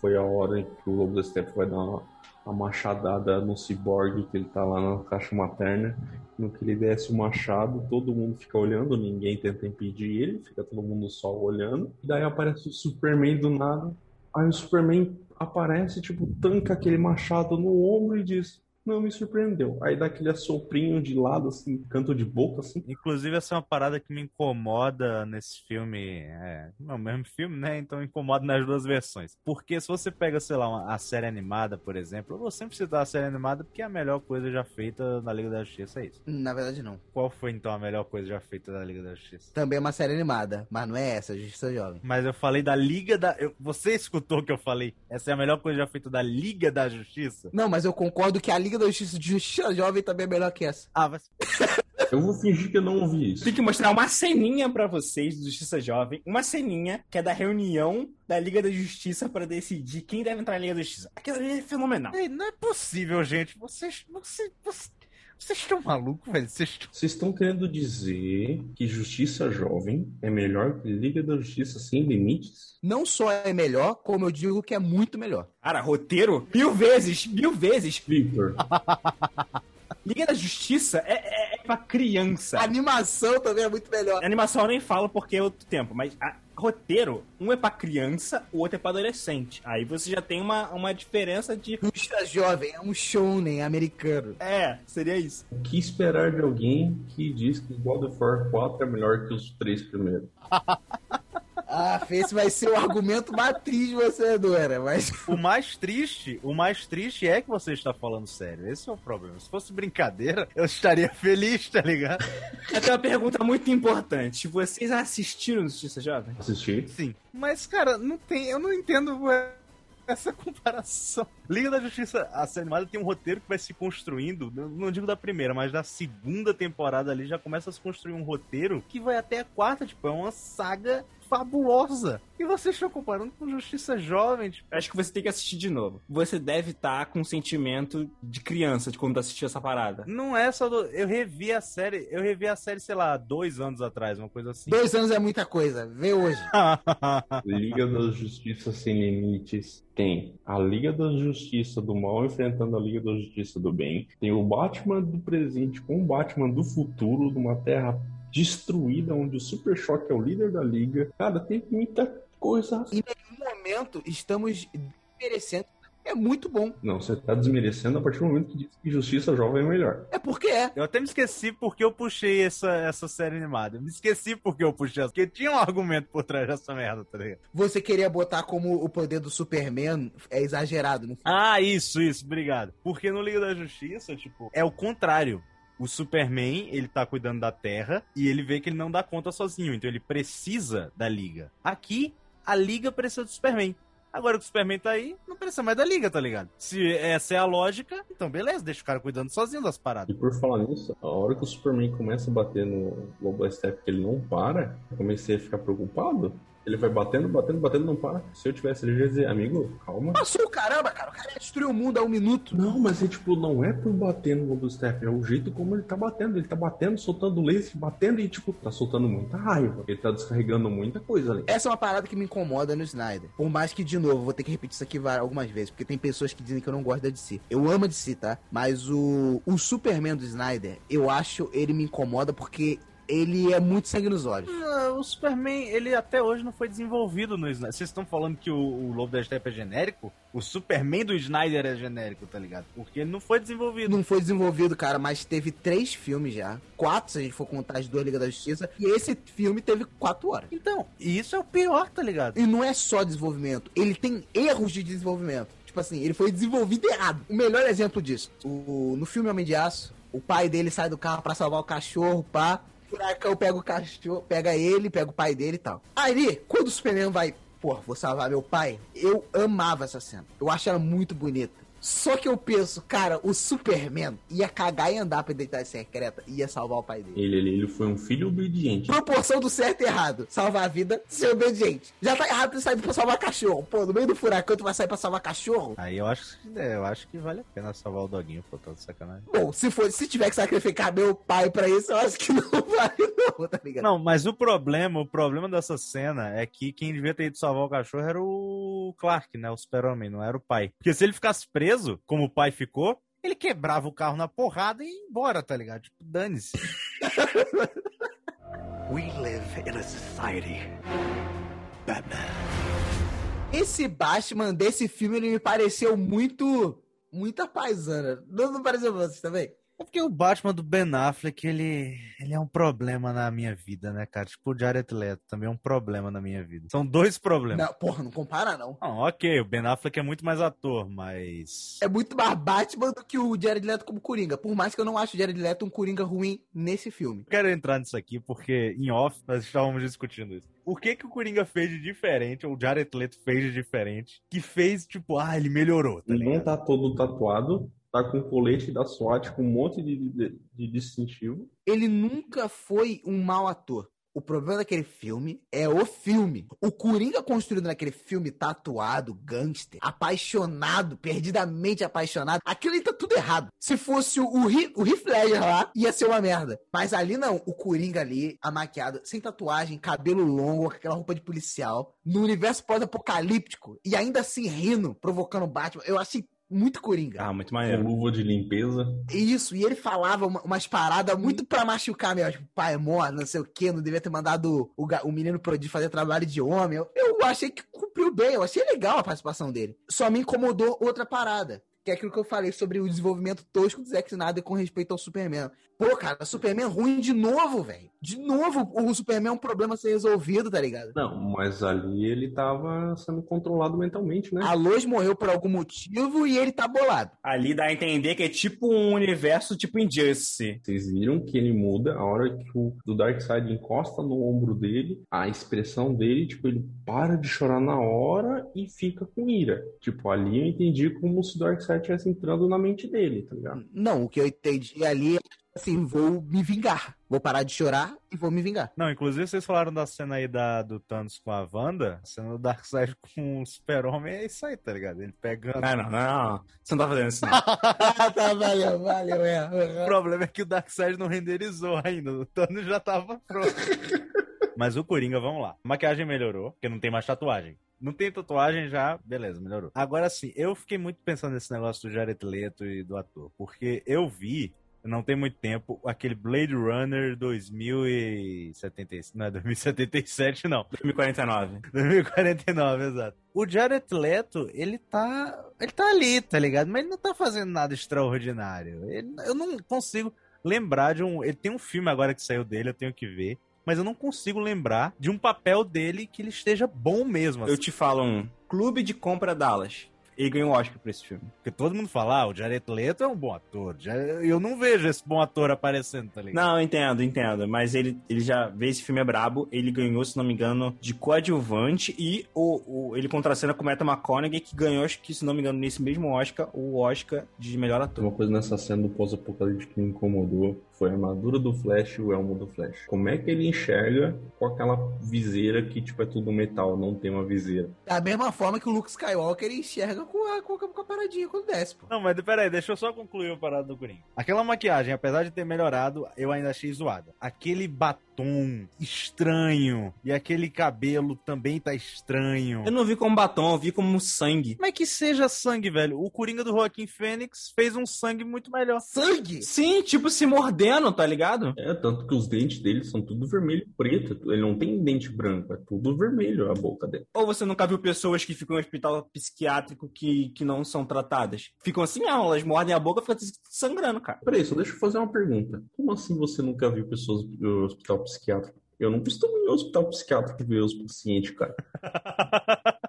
foi a hora em que o Lobo da Steppe vai dar uma, uma machadada no ciborgue, que ele tá lá na caixa materna. No que ele desce o machado, todo mundo fica olhando, ninguém tenta impedir ele, fica todo mundo só olhando. E daí aparece o Superman do nada. Aí o Superman aparece, tipo, tanca aquele machado no ombro e diz: Não me surpreendeu. Aí dá aquele assoprinho de lado, assim, canto de boca, assim. Inclusive, essa é uma parada que me incomoda nesse filme. É, não é o mesmo filme, né? Então incomoda nas duas versões. Porque se você pega, sei lá, uma, a série animada, por exemplo, eu vou sempre citar a série animada porque é a melhor coisa já feita na Liga da Justiça, é isso. Na verdade, não. Qual foi então a melhor coisa já feita na Liga da Justiça? Também é uma série animada, mas não é essa, Justiça Jovem. Mas eu falei da Liga da. eu- você escutou o que eu falei? Essa é a melhor coisa já feita da Liga da Justiça? Não, mas eu concordo que a Liga da Justiça Justiça Jovem também é melhor que essa. Ah, vai. Eu vou fingir que eu não ouvi isso. Tem que mostrar uma ceninha pra vocês do Justiça Jovem, uma ceninha que é da reunião da Liga da Justiça pra decidir quem deve entrar na Liga da Justiça. Aquilo ali é fenomenal. Ei, não é possível, gente. Vocês. Vocês. Vocês, vocês estão malucos, velho? Vocês estão. Vocês estão querendo dizer que Justiça Jovem é melhor que Liga da Justiça Sem Limites? Não só é melhor, como eu digo que é muito melhor. Cara, roteiro, mil vezes, mil vezes. Victor, Liga da Justiça é, é, é pra criança. A animação também é muito melhor. A animação eu nem falo porque é outro tempo, mas a- roteiro, um é pra criança, o outro é pra adolescente. Aí você já tem uma, uma diferença de. Justiça Jovem é um shounen americano. É, seria isso. o que esperar de alguém que diz que God of War 4 é melhor que os três primeiros? Ah, esse vai ser o argumento matriz de você, Dora, mas... O mais triste, o mais triste é que você está falando sério. Esse é o problema. Se fosse brincadeira, eu estaria feliz, tá ligado? Eu tenho uma pergunta muito importante. Vocês assistiram Justiça Jovem? Assistir? Sim. Mas, cara, não tem. Eu não entendo é, essa comparação. Liga da Justiça, a série animada tem um roteiro que vai se construindo. Não digo da primeira, mas da segunda temporada ali já começa a se construir um roteiro que vai até a quarta, tipo, é uma saga fabulosa. E vocês estão comparando com Justiça Jovem, tipo. Acho que você tem que assistir de novo. Você deve estar com um sentimento de criança de quando tá assistindo essa parada. Não é só do. Eu revi a série. Eu revi a série, sei lá, dois anos atrás, uma coisa assim. Dois anos é muita coisa, vê hoje. Liga da Justiça Sem Limites tem a Liga da Justiça do Mal enfrentando a Liga da Justiça do Bem. Tem o Batman do presente com o Batman do futuro, numa terra destruída, onde o Super Choque é o líder da Liga. Cara, tem muita coisa. Em nenhum momento estamos merecendo é muito bom. Não, você tá desmerecendo a partir do momento que diz que Justiça Jovem é melhor. É porque é. Eu até me esqueci porque eu puxei essa, essa série animada. Eu me esqueci porque eu puxei essa. Porque tinha um argumento por trás dessa merda, tá ligado? Você queria botar como o poder do Superman é exagerado, não Ah, isso, isso, obrigado. Porque no Liga da Justiça, tipo, é o contrário. O Superman, ele tá cuidando da Terra e ele vê que ele não dá conta sozinho, então ele precisa da Liga. Aqui, a Liga precisa do Superman. Agora que o Superman tá aí, não precisa mais da Liga, tá ligado? Se essa é a lógica, então beleza, deixa o cara cuidando sozinho das E paradas. por falar nisso, a hora que o Superman começa a bater no Lobo Step que ele não para, eu comecei a ficar preocupado. Ele vai batendo, batendo, batendo, não para. Se eu tivesse ele, eu ia dizer, amigo, calma. Passou o caramba, cara. O cara ia destruir o mundo há um minuto. Não, mas é tipo, não é por bater no Lobo Step, é o jeito como ele tá batendo. Ele tá batendo, soltando laser, batendo e, tipo, tá soltando muita raiva. Ele tá descarregando muita coisa ali. Essa é uma parada que me incomoda no Snyder. Por mais que, de novo, vou ter que repetir isso aqui algumas vezes, porque tem pessoas que dizem que eu não gosto da DC. Eu amo a DC, tá? Mas o, o Superman do Snyder, eu acho ele me incomoda porque ele é muito sangue nos olhos. Ah, O Superman, ele até hoje não foi desenvolvido no Snyder. Vocês estão falando que o, o Lobo da Steppe é genérico? O Superman do Snyder é genérico, tá ligado? Porque ele não foi desenvolvido. Não foi desenvolvido, cara, mas teve três filmes já. Quatro, se a gente for contar as duas Ligas da Justiça. E esse filme teve quatro horas. Então, isso é o pior, tá ligado? E não é só desenvolvimento, ele tem erros de desenvolvimento. Tipo assim, ele foi desenvolvido errado. O melhor exemplo disso, o, no filme Homem de Aço, o pai dele sai do carro pra salvar o cachorro, pá. Furacão pega o cachorro, pega ele, pega o pai dele e tal. Aí, quando o Superman vai, pô, vou salvar meu pai, eu amava essa cena. Eu acho ela muito bonita. Só que eu penso, cara, o Superman ia cagar e andar pra identidade secreta e ia salvar o pai dele. Ele, ele, ele foi um filho obediente. Proporção do certo e errado. Salvar a vida, ser obediente. Já tá errado ter saído pra salvar cachorro. Pô, no meio do furacão tu vai sair pra salvar cachorro? Aí eu acho, que- é, eu acho que vale a pena salvar o doguinho, pô, tá de sacanagem. Bom, se for, se tiver que sacrificar meu pai pra isso, eu acho que não vale não, tá ligado? Não, mas o problema, o problema dessa cena é que quem devia ter ido salvar o cachorro era o Clark, né? O super-homem, não era o pai. Porque se ele ficasse preso, como o pai ficou, ele quebrava o carro na porrada e ia embora, tá ligado? Tipo, dane-se. We live in a society. Batman. Esse Batman desse filme, ele me pareceu muito... Muita paisana. Não, não pareceu pra vocês também? É porque o Batman do Ben Affleck, ele, ele é um problema na minha vida, né, cara? Tipo, o Jared Leto também é um problema na minha vida. São dois problemas. Não, porra, não compara não. Não, ok, o Ben Affleck é muito mais ator, mas... É muito mais Batman do que o Jared Leto como Coringa. Por mais que eu não ache o Jared Leto um Coringa ruim nesse filme. Eu quero entrar nisso aqui porque em off nós estávamos discutindo isso. O que que o Coringa fez de diferente, ou o Jared Leto fez de diferente, que fez, tipo, ah, ele melhorou, tá Ele não ligado? tá todo tatuado, tá com colete da SWAT com um monte de, de, de distintivo. ele nunca foi um mau ator. O problema daquele filme é o filme. O Coringa construído naquele filme, tatuado, gangster, apaixonado, perdidamente apaixonado. Aquilo ali tá tudo errado. Se fosse o, o, Heath- Ledger lá, ia ser uma merda. Mas ali não. O Coringa ali, a maquiada, sem tatuagem, cabelo longo, aquela roupa de policial, no universo pós-apocalíptico, e ainda assim rindo, provocando Batman. Eu achei muito Coringa. Ah, muito Com maneiro. luva de limpeza. Isso, e ele falava uma- umas paradas muito pra machucar mesmo. Tipo, pai é mó, não sei o que, não devia ter mandado o, o menino prodígio fazer trabalho de homem. Eu, eu achei que cumpriu bem, eu achei legal a participação dele. Só me incomodou outra parada. Que é aquilo que eu falei sobre o desenvolvimento tosco do Zack Snyder com respeito ao Superman. Pô, cara, Superman ruim de novo, velho. De novo, o Superman é um problema a ser resolvido, tá ligado? Não, mas ali ele tava sendo controlado mentalmente, né? A Lois morreu por algum motivo e ele tá bolado. Ali dá a entender que é tipo um universo tipo Injustice. Vocês viram que ele muda a hora que o do Darkseid encosta no ombro dele, a expressão dele, tipo, ele para de chorar na hora e fica com ira. Tipo, ali eu entendi como se o Darkseid estivesse entrando na mente dele, tá ligado? Não, o que eu entendi ali é assim, vou me vingar. Vou parar de chorar e vou me vingar. Não, inclusive vocês falaram da cena aí da, do Thanos com a Wanda, a cena do Darkseid com o Super-Homem é isso aí, tá ligado? Ele pegando... Não, não, não. Você não tá fazendo isso, não. tá, valeu, valeu, O é. problema é que o Darkseid não renderizou ainda, o Thanos já tava pronto. Mas o Coringa, vamos lá. A maquiagem melhorou, porque não tem mais tatuagem. Não tem tatuagem já, beleza, melhorou. Agora sim, eu fiquei muito pensando nesse negócio do Jared Leto e do ator, porque eu vi não tem muito tempo, aquele Blade Runner 2077. Não é 2077, não. 2049. 2049, exato. O Jared Leto, ele tá. Ele tá ali, tá ligado? Mas ele não tá fazendo nada extraordinário. Ele- eu não consigo lembrar de um. Ele tem um filme agora que saiu dele, eu tenho que ver. Mas eu não consigo lembrar de um papel dele que ele esteja bom mesmo. Eu assim. te falo um. Clube de Compra Dallas. Ele ganhou um Oscar por esse filme. Porque todo mundo fala, ah, o Jared Leto é um bom ator. Já- Eu não vejo esse bom ator aparecendo, tá ligado? Não, eu entendo, entendo. Mas ele, ele já vê esse filme é brabo. Ele ganhou, se não me engano, de coadjuvante. E o, o, ele contracena com o Matthew McConaughey, que ganhou, acho que, se não me engano, nesse mesmo Oscar, o Oscar de melhor ator. Uma coisa nessa cena do pós-apocalipse que me incomodou foi a armadura do Flash e o elmo do Flash. Como é que ele enxerga com aquela viseira que, tipo, é tudo metal, não tem uma viseira? Da mesma forma que o Luke Skywalker enxerga com a, com a, com a paradinha quando desce, pô. Não, mas peraí, deixa eu só concluir a parada do Coringa. Aquela maquiagem, apesar de ter melhorado, eu ainda achei zoada. Aquele batom estranho e aquele cabelo também tá estranho. Eu não vi como batom, eu vi como sangue. Mas que seja sangue, velho. O Coringa do Joaquim Fênix fez um sangue muito melhor. Sangue! Sim, tipo se mordendo, tá ligado? É, tanto que os dentes dele são tudo vermelho e preto. Ele não tem dente branco, é tudo vermelho a boca dele. Ou você nunca viu pessoas que ficam em hospital psiquiátrico que, que não são tratadas? Ficam assim, não, elas mordem a boca e ficam sangrando, cara. Peraí, só deixa eu fazer uma pergunta. Como assim você nunca viu pessoas no hospital psiquiátrico? Eu não costumo ir no hospital psiquiátrico ver os pacientes, cara.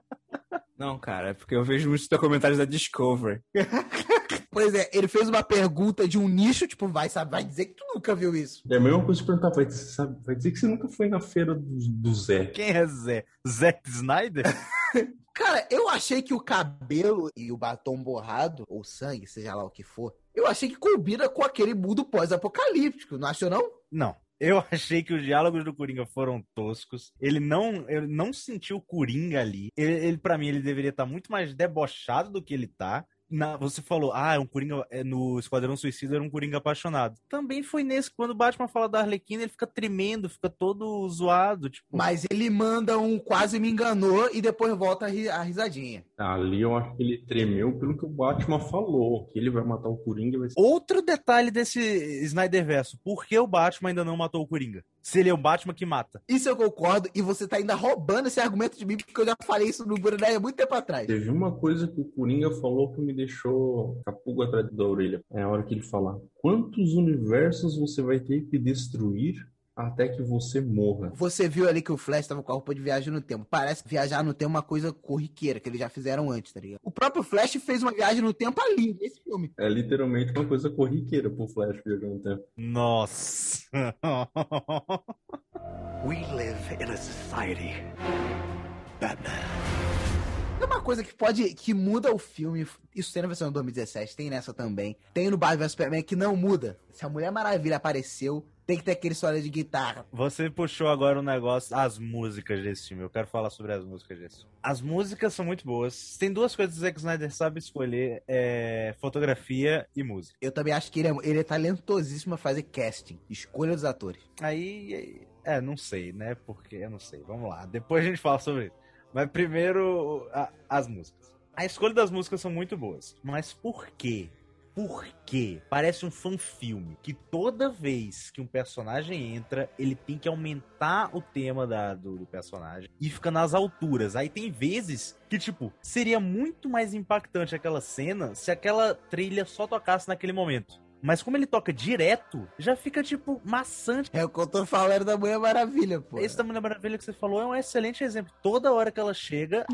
Não, cara, é porque eu vejo muitos documentários da Discovery. Pois é, ele fez uma pergunta de um nicho, tipo, vai, sabe, vai dizer que tu nunca viu isso. É a mesma coisa de perguntar, vai dizer, sabe, vai dizer que você nunca foi na feira do, do Zé. Quem é Zé? Zack Snyder? Cara, eu achei que o cabelo e o batom borrado, ou sangue, seja lá o que for, eu achei que combina com aquele mundo pós-apocalíptico, não achou não? Não. Eu achei que os diálogos do Coringa foram toscos. Ele não, ele não sentiu o Coringa ali. Ele, ele para mim, ele deveria estar muito mais debochado do que ele tá. Na- você falou, ah, é um Coringa é, no Esquadrão Suicida era um Coringa apaixonado. Também foi nesse, quando o Batman fala da Arlequina, ele fica tremendo, fica todo zoado, tipo. Mas ele manda um quase me enganou e depois volta a, ri- a risadinha. Ali eu acho que ele tremeu pelo que o Batman falou, que ele vai matar o Coringa vai. Outro detalhe desse Snyderverso, por que o Batman ainda não matou o Coringa? Se ele é o Batman que mata. Isso eu concordo, e você tá ainda roubando esse argumento de mim, porque eu já falei isso no Burané há muito tempo atrás. Teve uma coisa que o Coringa falou que me deixou pulga atrás da orelha. É a hora que ele fala: Quantos universos você vai ter que destruir até que você morra? Você viu ali que o Flash tava com a roupa de viagem no tempo. Parece que viajar no tempo é uma coisa corriqueira, que eles já fizeram antes, tá ligado? O próprio Flash fez uma viagem no tempo ali, nesse filme. É literalmente uma coisa corriqueira pro Flash viajar no tempo. Nossa. We live in a society. Batman. É uma coisa que pode. que muda o filme. Isso tem na versão de 2017, tem nessa também. Tem no Batman vs Superman que não muda. Se a Mulher Maravilha apareceu, tem que ter aquele história de guitarra. Você puxou agora um negócio, as músicas desse filme. Eu quero falar sobre as músicas desse filme. As músicas são muito boas. Tem duas coisas que o Zack Snyder sabe escolher: é fotografia e música. Eu também acho que ele é, ele é talentosíssimo a fazer casting, escolha dos atores. Aí, é, não sei, né? Porque eu não sei. Vamos lá, depois a gente fala sobre isso. Mas primeiro, a- as músicas. A escolha das músicas são muito boas. Mas por quê? Por quê? Parece um fanfilme que toda vez que um personagem entra, ele tem que aumentar o tema da, do, do personagem e fica nas alturas. Aí tem vezes que, tipo, seria muito mais impactante aquela cena se aquela trilha só tocasse naquele momento. Mas como ele toca direto, já fica, tipo, maçante. É o que eu tô falando da Mulher Maravilha, pô. Esse da Mulher Maravilha que você falou é um excelente exemplo. Toda hora que ela chega.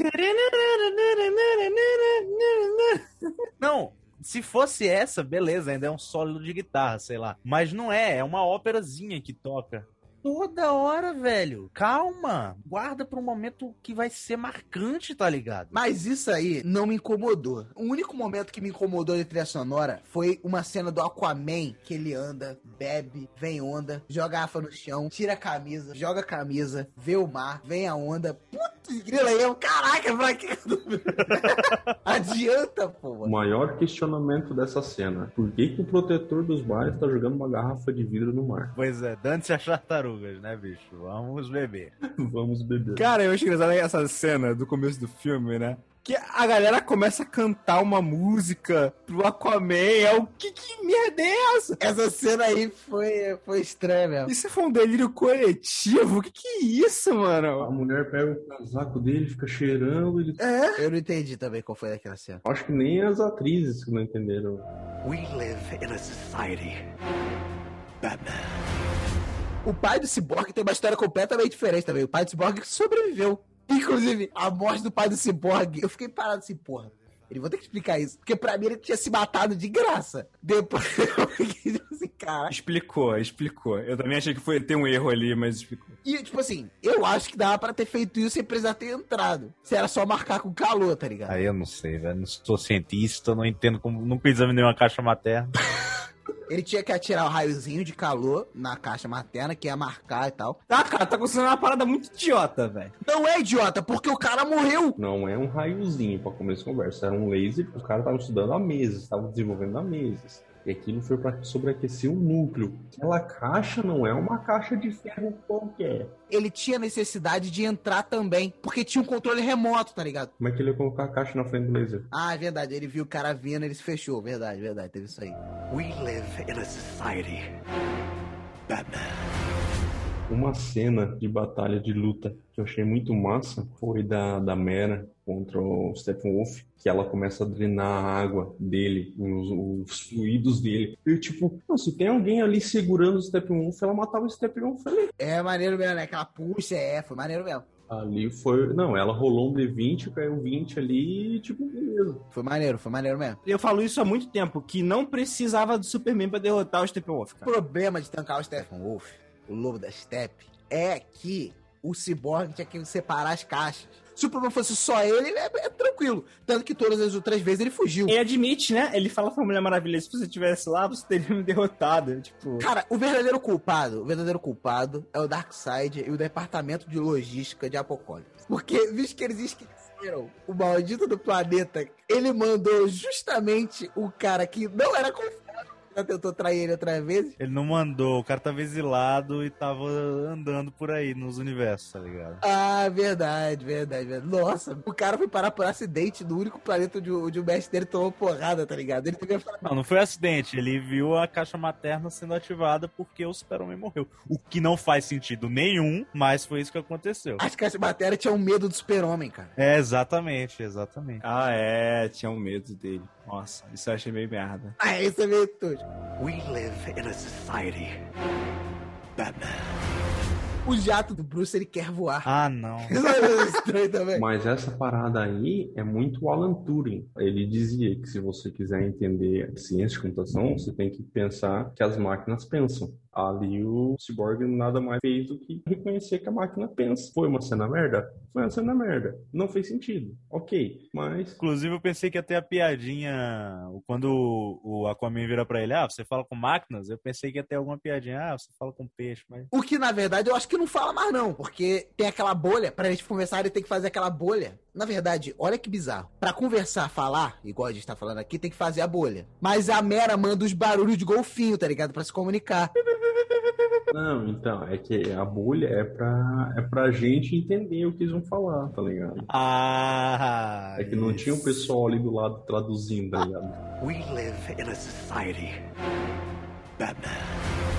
Não, se fosse essa, beleza, ainda é um solo de guitarra, sei lá. Mas não é, é uma óperazinha que toca. Toda hora, velho. Calma. Guarda pra um momento que vai ser marcante, tá ligado? Mas isso aí não me incomodou. O único momento que me incomodou de trilha sonora foi uma cena do Aquaman que ele anda, bebe, vem onda, joga a garrafa no chão, tira a camisa, joga a camisa, vê o mar, vem a onda. Putz, grila aí, eu, caraca, pra que que eu não- Adianta, pô. O maior questionamento dessa cena: por que, que o protetor dos bares tá jogando uma garrafa de vidro no mar? Pois é, dane-se as tartarugas, né, bicho? Vamos beber. Vamos beber. Cara, eu acho engraçado essa cena do começo do filme, né? que a galera começa a cantar uma música pro Aquaman. É o que, que merda é essa? Essa cena aí foi, foi estranha mesmo. Isso foi um delírio coletivo? O que, que é isso, A mano? mulher pega o casaco dele, fica cheirando. Ele... Eu não entendi também qual foi aquela cena. Acho que nem as atrizes que não entenderam. We live in a society. Batman. O pai do Cyborg tem uma história completamente diferente também. O pai do Cyborg sobreviveu. Inclusive, a morte do pai do Cyborg, eu fiquei parado assim, porra. Ele vou ter que explicar isso. Porque pra mim ele tinha se matado de graça. Depois eu fiquei assim, cara. Explicou, explicou. Eu também achei que foi ter um erro ali, mas explicou. E, tipo assim, eu acho que dava pra ter feito isso sem precisar ter entrado. Se era só marcar com calor, tá ligado? Aí eu não sei, velho. Não sou cientista, não entendo como. Nunca examinei uma caixa materna. Ele tinha que atirar o raiozinho de calor na caixa materna, que ia marcar e tal. Tá, cara, tá acontecendo uma parada muito idiota, velho. Não é idiota, porque o cara morreu. Não é um raiozinho pra começo de conversa. Era um laser que os caras estavam estudando há meses, estavam desenvolvendo há meses. E aquilo foi pra sobreaquecer o núcleo. Aquela caixa não é uma caixa de ferro qualquer. Ele tinha necessidade de entrar também, porque tinha um controle remoto, tá ligado? Como é que ele ia colocar a caixa na frente do laser? Ah, é verdade. Ele viu o cara vindo, ele se fechou. Verdade, verdade. Teve isso aí. We live in a society. Batman. Uma cena de batalha de luta que eu achei muito massa foi da, da Mera contra o Steppenwolf, que ela começa a drenar a água dele, os, os fluidos dele. E tipo, não, se tem alguém ali segurando o Steppenwolf, ela matava o Steppenwolf ali. É maneiro mesmo, né? Aquela puxa, é, foi maneiro mesmo. Ali foi. Não, ela rolou um D20, caiu 20 ali e tipo, beleza. Foi maneiro, foi maneiro mesmo. Eu falo isso há muito tempo, que não precisava do Superman pra derrotar o Steppenwolf, O cara. problema de tancar o Stephen Wolf, o lobo da steppe, é que o Cyborg tinha que separar as caixas. Se o problema fosse só ele, é, é tranquilo. Tanto que todas as outras vezes ele fugiu. Ele admite, né? Ele fala pra Mulher Maravilha, se você tivesse lá, você teria me derrotado. Tipo, Cara, o verdadeiro culpado, o verdadeiro culpado é o Darkseid e o departamento de logística de Apocalipse. Porque, visto que eles esqueceram o maldito do planeta, ele mandou justamente o cara que não era confiável, já tentou trair ele outras vezes. Ele não mandou, o cara tava exilado e tava andando por aí nos universos, tá ligado? Ah, verdade, verdade, verdade. Nossa, o cara foi parar por acidente no único planeta onde, o- onde o mestre dele tomou porrada, tá ligado? Ele falar, Não, não foi acidente. Ele viu a caixa materna sendo ativada porque o Super-Homem morreu. O que não faz sentido nenhum, mas foi isso que aconteceu. as caixas matéria tinham medo do super-homem, cara. É, exatamente, exatamente. ah, é, tinha um medo dele. Nossa, isso eu achei meio merda. Ah, isso é meio tosco. We live in a society. Batman. O jato do Bruce, ele quer voar. Ah, não. Isso é estranho também. Mas essa parada aí é muito Alan Turing. Ele dizia que se você quiser entender a ciência de computação, você tem que pensar que as máquinas pensam. Ali o Cyborg nada mais fez do que reconhecer que a máquina pensa. Foi uma cena merda? Foi uma cena merda. Não fez sentido. Ok, mas Inclusive, eu pensei que ia ter a piadinha. Quando o Aquaman vira pra ele, ah, você fala com máquinas? Eu pensei que ia ter alguma piadinha, ah, você fala com peixe, mas. O que, na verdade, eu acho que não fala mais, não. Porque tem aquela bolha. Pra gente conversar, ele tem que fazer aquela bolha. Na verdade, olha que bizarro. Pra conversar, falar, igual a gente tá falando aqui, tem que fazer a bolha. Mas a Mera manda os barulhos de golfinho, tá ligado? Pra se comunicar. Não, então, é que a bolha é pra, é pra gente entender o que eles vão falar, tá ligado? Ah! É que não tinha um isso. pessoal ali do lado traduzindo, tá ligado? We live in a society. Batman.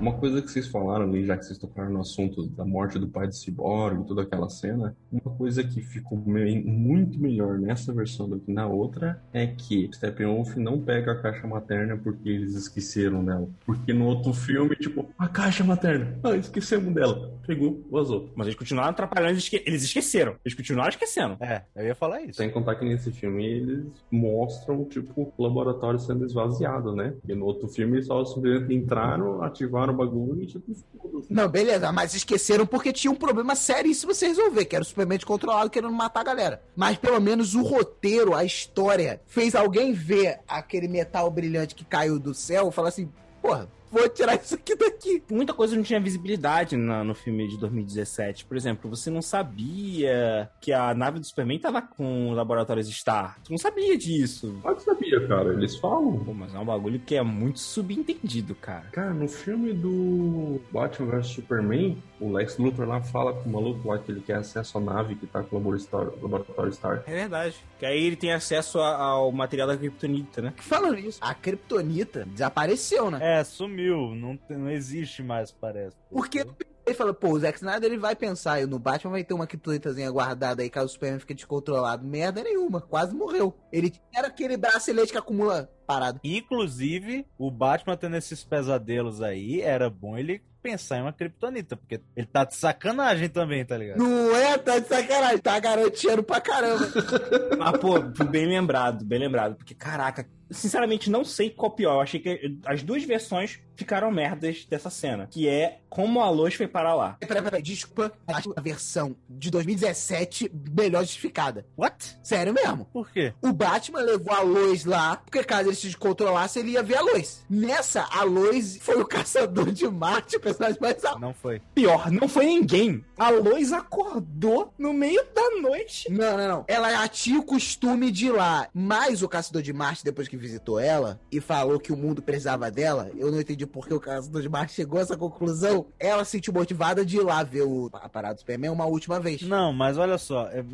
Uma coisa que vocês falaram ali, já que vocês tocaram no assunto da morte do pai de Cyborg e toda aquela cena, uma coisa que ficou muito melhor nessa versão do que na outra é que Steppenwolf não pega a caixa materna porque eles esqueceram dela. Porque no outro filme, tipo, a caixa materna, ah, esquecemos dela. Pegou, vazou. Mas eles continuaram atrapalhando, eles esque- eles esqueceram. Eles continuaram esquecendo. É, eu ia falar isso. Sem contar que nesse filme eles mostram, tipo, o laboratório sendo esvaziado, né? E no outro filme eles só simplesmente entraram, ativaram o bagulho e, tipo, foda-se. Não, beleza, mas esqueceram porque tinha um problema seríssimo a se resolver, que era o Superman controlado querendo matar a galera. Mas pelo menos o roteiro, a história, fez alguém ver aquele metal brilhante que caiu do céu e falar assim, porra, vou tirar isso aqui daqui. Muita coisa não tinha visibilidade na- no filme de 2017. Por exemplo, você não sabia que a nave do Superman tava com os laboratórios Star. Tu não sabia disso. Pode sabia, cara. Eles falam. Pô, mas é um bagulho que é muito subentendido, cara. Cara, no filme do Batman vs Superman, o Lex Luthor lá fala com o maluco lá que ele quer acesso à nave que tá com o laboratório, laboratório Star. É verdade. Que aí ele tem acesso a- ao material da Kryptonita, né? Falando isso, a Kryptonita desapareceu, né? É, sumiu. Não, tem- não existe mais, parece. Porque ele falou, pô, o Zack Snyder ele vai pensar, no Batman vai ter uma kryptonitazinha guardada aí caso o Superman fique descontrolado. Merda nenhuma, quase morreu. Ele era aquele bracelete que acumula parado. Inclusive, o Batman tendo esses pesadelos aí, era bom ele pensar em uma kriptonita, porque ele tá de sacanagem também, tá ligado? Não é, tá de sacanagem, tá garantindo pra caramba. Ah, pô, bem lembrado, bem lembrado. Porque, caraca, sinceramente não sei qual pior. Eu achei que as duas versões ficaram merdas dessa cena. Que é como a Lois foi parar lá. Peraí, peraí, desculpa, acho a versão de 2017 melhor justificada. What? Sério mesmo. Por quê? O Batman levou a Lois lá, porque caso ele se descontrolasse, ele ia ver a Lois. Nessa, a Lois foi o caçador de Marte, personagem mais alto. Não foi. Pior, não foi ninguém. A Lois acordou no meio da noite. Não, não, não. Ela já tinha o costume de ir lá. Mas o Caçador de Marte, depois que visitou ela e falou que o mundo precisava dela, eu não entendi por que o Caçador de Marte chegou a essa conclusão. Ela se sentiu motivada de ir lá ver o, a parada do Superman uma última vez. Não, mas olha só, é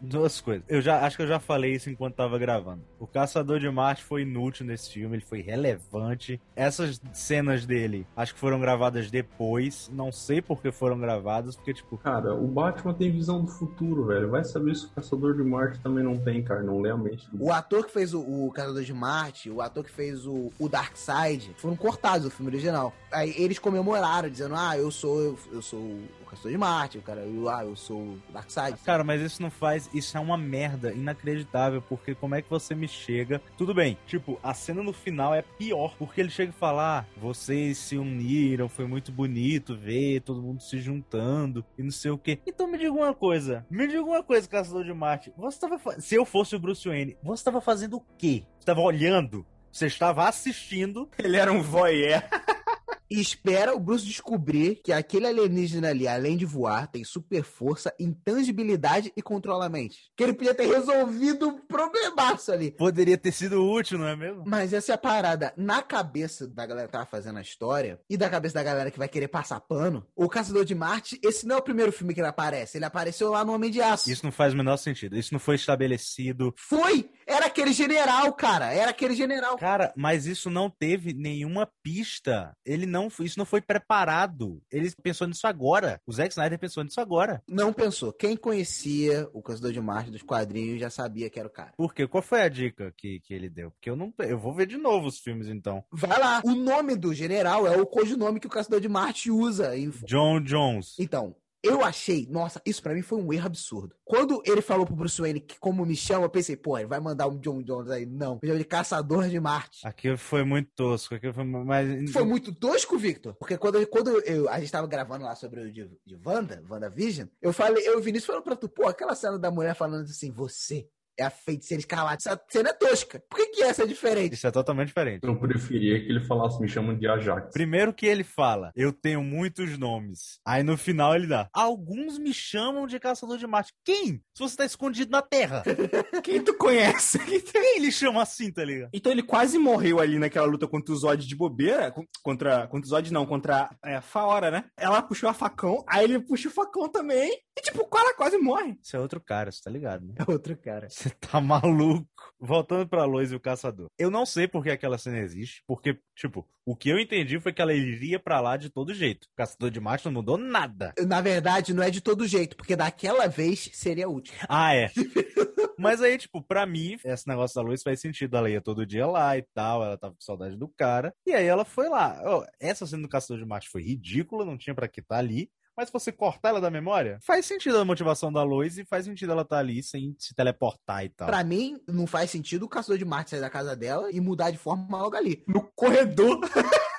duas coisas. Eu já acho que eu já falei isso enquanto tava gravando. O Caçador de Marte foi inútil nesse filme, ele foi relevante. Essas cenas dele, acho que foram gravadas depois. Não sei por que foram gravadas, porque tipo, Cara, o Batman tem visão do futuro, velho. Vai saber se o Caçador de Marte também não tem, cara. Não lê a mente. do- O ator que fez o, o Caçador de Marte, o ator que fez o, o Darkseid, foram cortados do filme original. Aí eles comemoraram, dizendo, ah, eu sou, eu, eu sou o Caçador de Marte, o cara, eu, ah, eu sou o Darkseid. Cara, mas isso não faz. Isso é uma merda inacreditável. Porque como é que você me chega. Tudo bem, tipo, a cena no final é pior. Porque ele chega e fala: ah, vocês se uniram, foi muito bonito ver todo mundo se juntando e não sei o quê. Então me diga uma coisa. Me diga uma coisa, Caçador de Marte. Você tava. fa- Se eu fosse o Bruce Wayne, você tava fazendo o quê? Você tava olhando? Você estava assistindo. Ele era um voyeur. E espera o Bruce descobrir que aquele alienígena ali, além de voar, tem super força, intangibilidade e controla a mente. Que ele podia ter resolvido um problemaço ali. Poderia ter sido útil, não é mesmo? Mas essa é a parada. Na cabeça da galera que tava fazendo a história, e da cabeça da galera que vai querer passar pano, o Caçador de Marte, esse não é o primeiro filme que ele aparece. Ele apareceu lá no Homem de Aço. Isso não faz o menor sentido. Isso não foi estabelecido. Foi! Era aquele general, cara. Era aquele general. Cara, mas isso não teve nenhuma pista. Ele não, isso não foi preparado. Ele pensou nisso agora. O Zack Snyder pensou nisso agora. Não pensou. Quem conhecia o Caçador de Marte dos quadrinhos já sabia que era o cara. Por quê? Qual foi a dica que, que ele deu? Porque eu não, eu vou ver de novo os filmes então. Vai lá. O nome do general é o codinome que o Caçador de Marte usa. em- John Jones. Então, eu achei, nossa, isso pra mim foi um erro absurdo. Quando ele falou pro Bruce Wayne que como me chama, eu pensei, pô, ele vai mandar um John Jones aí. Não, ele de Caçador de Marte. Aquilo foi muito tosco. Aquilo foi, mas Foi muito tosco, Victor. Porque quando, quando eu- a gente tava gravando lá sobre o de, de Wanda, WandaVision, eu falei, eu e o Vinícius falando pra tu, pô, aquela cena da mulher falando assim, você é a feiticeira escarlate. Essa cena é tosca. Por que, que essa é diferente? Isso é totalmente diferente. Eu preferia que ele falasse, me chamam de Ajax. Primeiro que ele fala, eu tenho muitos nomes. Aí no final ele dá, alguns me chamam de caçador de Marte. Quem? Se você tá escondido na terra. Quem tu conhece? Quem ele chama assim, tá ligado? Então ele quase morreu ali naquela luta contra o Zod de bobeira. con- Contra. Contra o Zod, não, contra é, a Faora, né? Ela puxou a facão, aí ele puxa o facão também. E tipo, o cara quase morre. Isso é outro cara, você tá ligado, né? É outro cara. Você tá maluco. Voltando pra Lois e o Caçador. Eu não sei por que aquela cena existe, porque, tipo, o que eu entendi foi que ela iria pra lá de todo jeito. O Caçador de Marte não mudou nada. Na verdade, não é de todo jeito, porque daquela vez seria útil. Ah, é. Mas aí, tipo, pra mim, esse negócio da Lois faz sentido. Ela ia todo dia lá e tal, ela tava com saudade do cara. E aí ela foi lá. Ó, essa cena do Caçador de Marte foi ridícula, não tinha pra que estar ali. Mas se você cortar ela da memória, faz sentido a motivação da Lois e faz sentido ela estar ali sem se teleportar e tal. Pra mim, não faz sentido o Caçador de Marte sair da casa dela e mudar de forma logo ali. No corredor.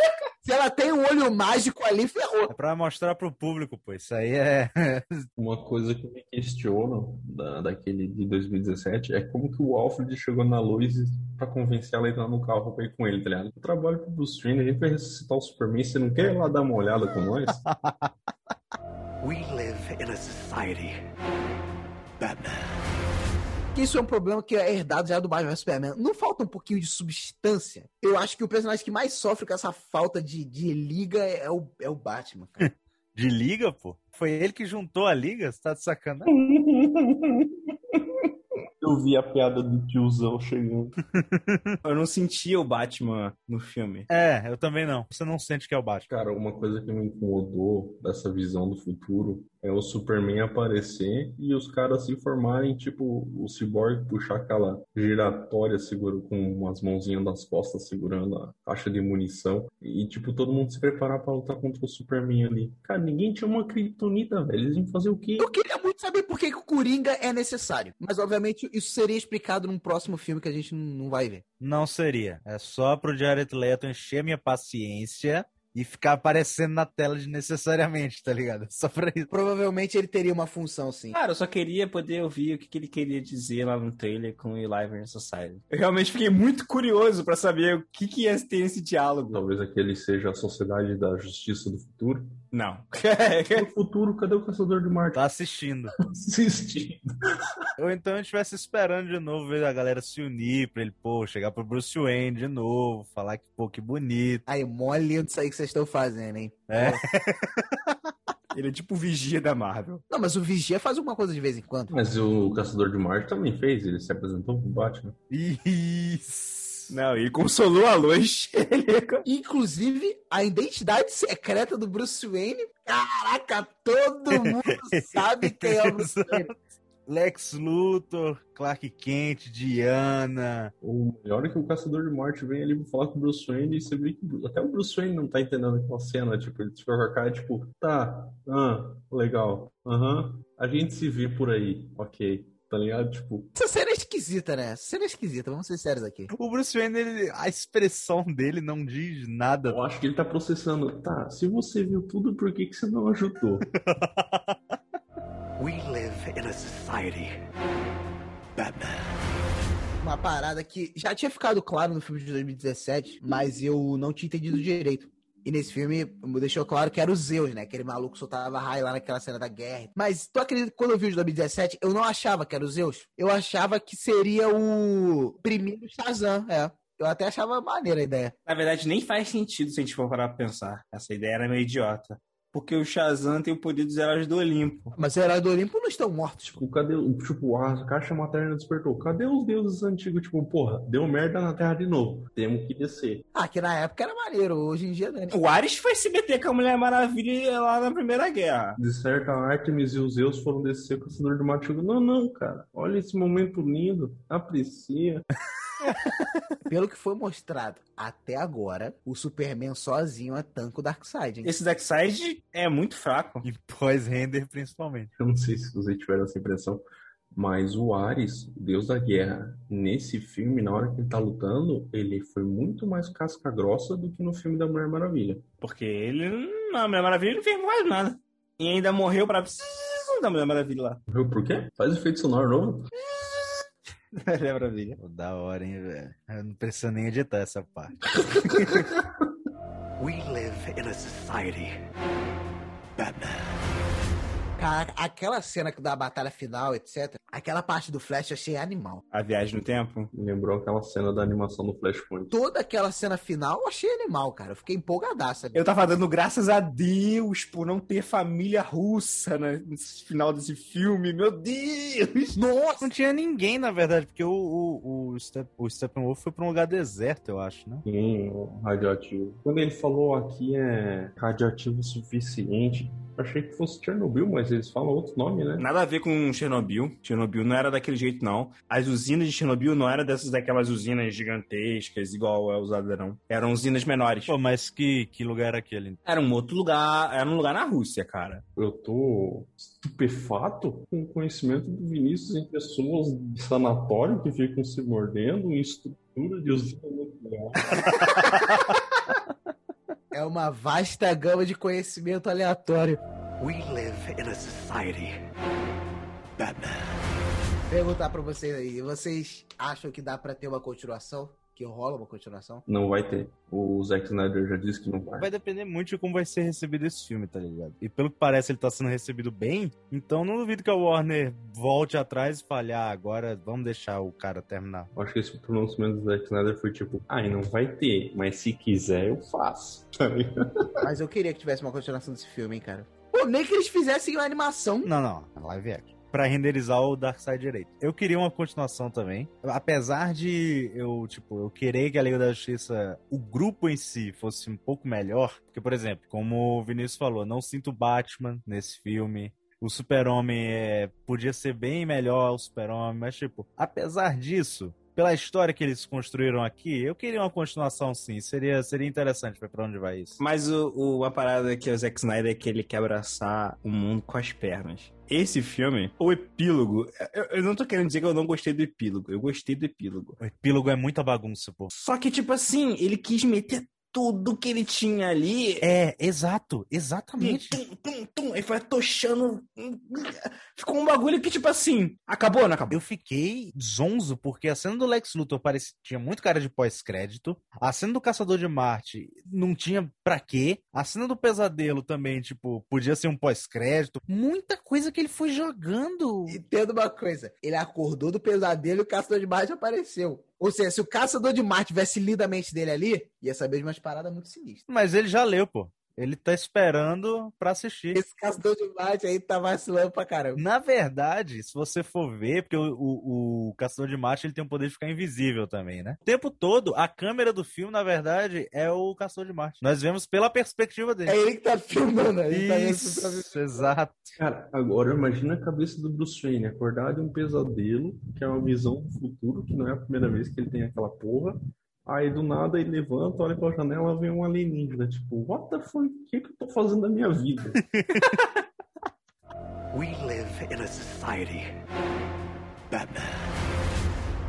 Se ela tem um olho mágico ali, ferrou. É pra mostrar pro público, pô. Isso aí é. Uma coisa que me questionam da, daquele de 2017 é como que o Alfred chegou na luz pra convencer ela a entrar no carro pra ir com ele, tá ligado? Eu trabalho pro Bruce Wayne, a gente vai ressuscitar o Superman, você não quer ir lá dar uma olhada com nós? We live in a society. Batman. Que isso é um problema que é herdado já do Batman vs Superman. Não falta um pouquinho de substância? Eu acho que o personagem que mais sofre com essa falta de, de liga é o, é o Batman, cara. De liga, pô. Foi ele que juntou a liga? Você tá de sacanagem? Eu vi a piada do tiozão chegando. Eu não sentia o Batman no filme. É, eu também não. Você não sente que é o Batman. Cara, uma coisa que me incomodou dessa visão do futuro é o Superman aparecer e os caras se formarem, tipo, o Cyborg puxar aquela giratória seguro com umas mãozinhas nas costas segurando a caixa de munição e, tipo, todo mundo se preparar pra lutar contra o Superman ali. Cara, ninguém tinha uma criptonita, velho. Eles iam fazer o quê? Eu queria muito saber por que, que o Coringa é necessário. Mas, obviamente, isso seria explicado num próximo filme que a gente não vai ver. Não seria. É só pro Jared Leto encher minha paciência e ficar aparecendo na tela desnecessariamente, tá ligado? Só pra isso. Provavelmente ele teria uma função, sim. Cara, eu só queria poder ouvir o que, que ele queria dizer lá no trailer com o Versus Society. Eu realmente fiquei muito curioso pra saber o que, que ia ter esse diálogo. Talvez aquele seja a Sociedade da Justiça do Futuro. Não. No futuro, cadê o Caçador de Marte? Tá assistindo. assistindo. Ou então eu estivesse esperando de novo ver a galera se unir pra ele, pô, chegar pro Bruce Wayne de novo, falar que, pô, que bonito. Aí, mó lindo isso aí que vocês estão fazendo, hein? É. Ele é tipo o vigia da Marvel. Não, mas o Vigia faz alguma coisa de vez em quando. Mas o Caçador de Marte também fez, ele se apresentou pro Batman. Isso. Não, ele consolou a luz. Inclusive, a identidade secreta do Bruce Wayne. Caraca, todo mundo sabe quem é o Bruce Wayne. Lex Luthor, Clark Kent, Diana. O melhor é que o Caçador de Marte vem ali pra falar com o Bruce Wayne e você vê que até o Bruce Wayne não tá entendendo aquela cena, tipo, ele fica com a cara, tipo, tá, ah, legal, aham, a gente se vê por aí, ok, tá ligado? Tipo, Essa cena é esquisita, né? Essa cena é esquisita, vamos ser sérios aqui. O Bruce Wayne, ele- a expressão dele não diz nada. eu acho que ele tá processando, tá, se você viu tudo, por que que você não ajudou? We live in a society. Batman. Uma parada que já tinha ficado claro no filme de 2017, mas eu não tinha entendido direito. E nesse filme deixou claro que era o Zeus, né? Aquele maluco soltava raio lá naquela cena da guerra. Mas tu acredita que quando eu vi o de 2017, eu não achava que era o Zeus. Eu achava que seria o primeiro Shazam, é. Eu até achava maneira a ideia. Na verdade, nem faz sentido se a gente for parar pra pensar. Essa ideia era meio idiota. Porque o Shazam tem o poder dos heróis do Olimpo. Mas os heróis do Olimpo não estão mortos. pô. Tipo, cadê, o- tipo, a caixa materna despertou, cadê os deuses antigos? Tipo, porra, deu merda na Terra de novo, temos que descer. Ah, que na época era maneiro, hoje em dia não é. O Ares foi se meter com a Mulher Maravilha lá na Primeira Guerra. De certa, a Artemis e os Zeus foram descer, o Caçador de Marte chegou, não, não, cara, olha esse momento lindo, aprecia. Pelo que foi mostrado até agora, o Superman sozinho é tanco Darkseid, hein? Esse Darkseid é muito fraco. E pós-render, principalmente. Eu não sei se vocês tiveram essa impressão, mas o Ares, o deus da guerra, nesse filme, na hora que ele tá lutando, ele foi muito mais casca grossa do que no filme da Mulher Maravilha. Porque ele, na Mulher Maravilha, não fez mais nada. E ainda morreu pra da Mulher Maravilha lá. Viu por quê? Faz efeito sonoro novo. Mulher Maravilha. Pô, da hora, hein, velho. Eu não preciso nem editar essa parte. We live in a society. Batman. Cara, aquela cena da batalha final, etc. Aquela parte do Flash eu achei animal. A viagem no tempo. Me lembrou aquela cena da animação do Flashpoint. Toda aquela cena final eu achei animal, cara. Eu fiquei empolgadaça. Eu tava dando graças a Deus por não ter família russa né, nesse final desse filme. Meu Deus! Nossa! Não tinha ninguém, na verdade, porque o, o, o, Step, o Steppenwolf foi pra um lugar deserto, eu acho, né? Sim, o radioativo. Quando ele falou aqui é radioativo o suficiente, achei que fosse Chernobyl, mas eles falam outro nome, né? Nada a ver com Chernobyl. Chernobyl não era daquele jeito, não. As usinas de Chernobyl não eram dessas daquelas usinas gigantescas, igual é usada, não. Eram usinas menores. Pô, mas que, que lugar era aquele? Era um outro lugar, era um lugar na Rússia, cara. Eu tô estupefato com o conhecimento do Vinícius em pessoas de sanatório que ficam se mordendo em estrutura de usina nuclear. É uma vasta gama de conhecimento aleatório. We live in a society. Batman. Perguntar pra vocês aí, vocês acham que dá pra ter uma continuação? Que rola uma continuação? Não vai ter. O Zack Snyder já disse que não vai. Vai depender muito de como vai ser recebido esse filme, tá ligado? E pelo que parece, ele tá sendo recebido bem. Então não duvido que a Warner volte atrás e falhar. Ah, agora vamos deixar o cara terminar. Eu acho que esse pronunciamento do Zack Snyder foi tipo, ai, não vai ter, mas se quiser eu faço. Tá ligado? Mas eu queria que tivesse uma continuação desse filme, hein, cara. Pô, nem que eles fizessem uma animação. Não, não. Live action. Pra renderizar o Darkseid direito. Eu queria uma continuação também. Apesar de eu, tipo, eu querer que a Liga da Justiça, o grupo em si, fosse um pouco melhor. Porque, por exemplo, como o Vinícius falou, não sinto Batman nesse filme. O Super-Homem é, podia ser bem melhor, o Super-Homem, mas, tipo, apesar disso, pela história que eles construíram aqui, eu queria uma continuação sim. Seria, seria interessante ver pra onde vai isso. Mas o, o, a parada que o Zack Snyder é que ele quer abraçar o mundo com as pernas. Esse filme, o epílogo, eu, eu não tô querendo dizer que eu não gostei do epílogo, eu gostei do epílogo. O epílogo é muita bagunça, pô. Só que, tipo assim, ele quis meter tudo que ele tinha ali. É, exato, exatamente. Tum, tum, tum, ele foi atochando. Ficou um bagulho que, tipo assim, acabou ou não acabou? Eu fiquei zonzo, porque a cena do Lex Luthor parecia, tinha muito cara de pós-crédito. A cena do Caçador de Marte não tinha pra quê. A cena do Pesadelo também, tipo, podia ser um pós-crédito. Muita coisa que ele foi jogando. Entendo uma coisa. Ele acordou do pesadelo e o caçador de Marte apareceu. Ou seja, se o caçador de Marte tivesse lido a mente dele ali, ia saber de umas paradas muito sinistras. Mas ele já leu, pô. Ele tá esperando pra assistir. Esse caçador de Marte aí tá vacilando pra caramba. Na verdade, se você for ver, porque o, o, o Caçador de Marte ele tem o poder de ficar invisível também, né? O tempo todo, a câmera do filme, na verdade, é o Caçador de Marte. Nós vemos pela perspectiva dele. É ele que tá filmando aí. tá Isso, exato. Cara, agora imagina a cabeça do Bruce Wayne acordar de um pesadelo, que é uma visão do futuro, que não é a primeira vez que ele tem aquela porra. Aí do nada ele levanta, olha pela janela, vem um alienígena. Tipo, what the fuck? O que, que eu tô fazendo da minha vida? We live in a society. Batman.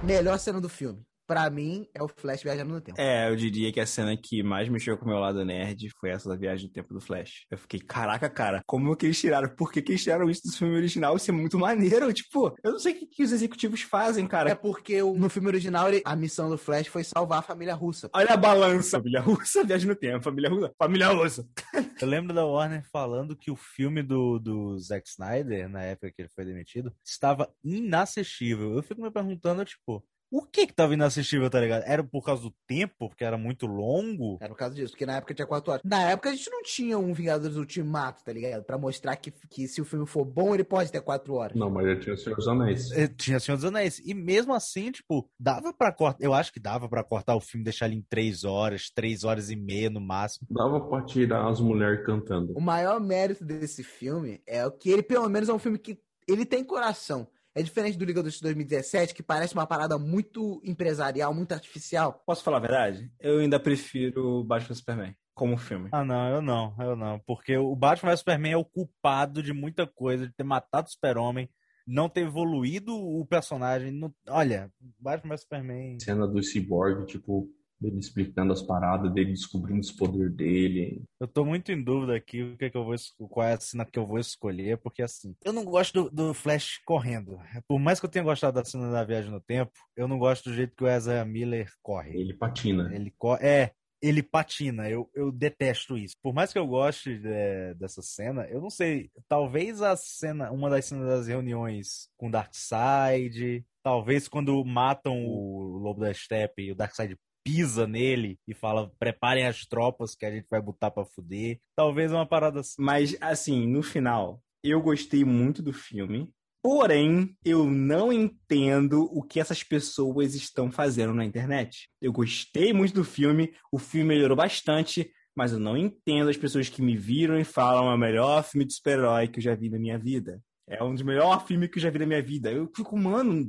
Melhor cena do filme. Pra mim, é o Flash viajando no tempo. É, eu diria que a cena que mais mexeu com o meu lado nerd foi essa da viagem do tempo do Flash. Eu fiquei, caraca, cara, como que eles tiraram? Por que, que eles tiraram isso do filme original? Isso é muito maneiro. Tipo, eu não sei o que, que os executivos fazem, cara. É porque o- no filme original ele- a missão do Flash foi salvar a família russa. Olha a balança. Família russa, viagem no tempo. Família russa, família russa. Eu lembro da Warner falando que o filme do, do Zack Snyder, na época que ele foi demitido, estava inassistível. Eu fico me perguntando, tipo, o que que tava inassistível, tá ligado? Era por causa do tempo, porque era muito longo? Era por causa disso, porque na época tinha quatro horas. Na época a gente não tinha um Vingadores Ultimato, tá ligado? Pra mostrar que, que se o filme for bom, ele pode ter quatro horas. Não, mas já tinha o Senhor dos Anéis. Eh, Tinha Senhor dos Anéis. E mesmo assim, tipo, dava pra cortar. Eu acho que dava pra cortar o filme, deixar ele em três horas, três horas e meia no máximo. Dava pra tirar as mulheres cantando. O maior mérito desse filme é o que ele, pelo menos, é um filme que ele tem coração. É diferente do Liga dos 2017, que parece uma parada muito empresarial, muito artificial. Posso falar a verdade? Eu ainda prefiro Batman vs Superman como filme. Ah, não, eu não, eu não. Porque o Batman vs Superman é o culpado de muita coisa, de ter matado o Super-Homem, não ter evoluído o personagem. não- Olha, Batman vs Superman. Cena do Cyborg, tipo, dele explicando as paradas, dele descobrindo os poderes dele. Eu tô muito em dúvida aqui o que é que eu vou, qual é a cena que eu vou escolher, porque assim, eu não gosto do, do Flash correndo. Por mais que eu tenha gostado da cena da viagem no tempo, eu não gosto do jeito que o Ezra Miller corre. Ele patina. Ele co- é, ele patina. Eu, eu detesto isso. Por mais que eu goste é, dessa cena, eu não sei. Talvez a cena, uma das cenas das reuniões com Darkseid, talvez quando matam o Lobo da Steppe e o Darkseid pisa nele e fala: preparem as tropas que a gente vai botar pra fuder. Talvez uma parada assim. Mas, assim, no final, eu gostei muito do filme. Porém, eu não entendo o que essas pessoas estão fazendo na internet. Eu gostei muito do filme, o filme melhorou bastante, mas eu não entendo as pessoas que me viram e falam é o melhor filme de super-herói que eu já vi na minha vida. É um dos melhores filmes que eu já vi na minha vida. Eu fico, mano,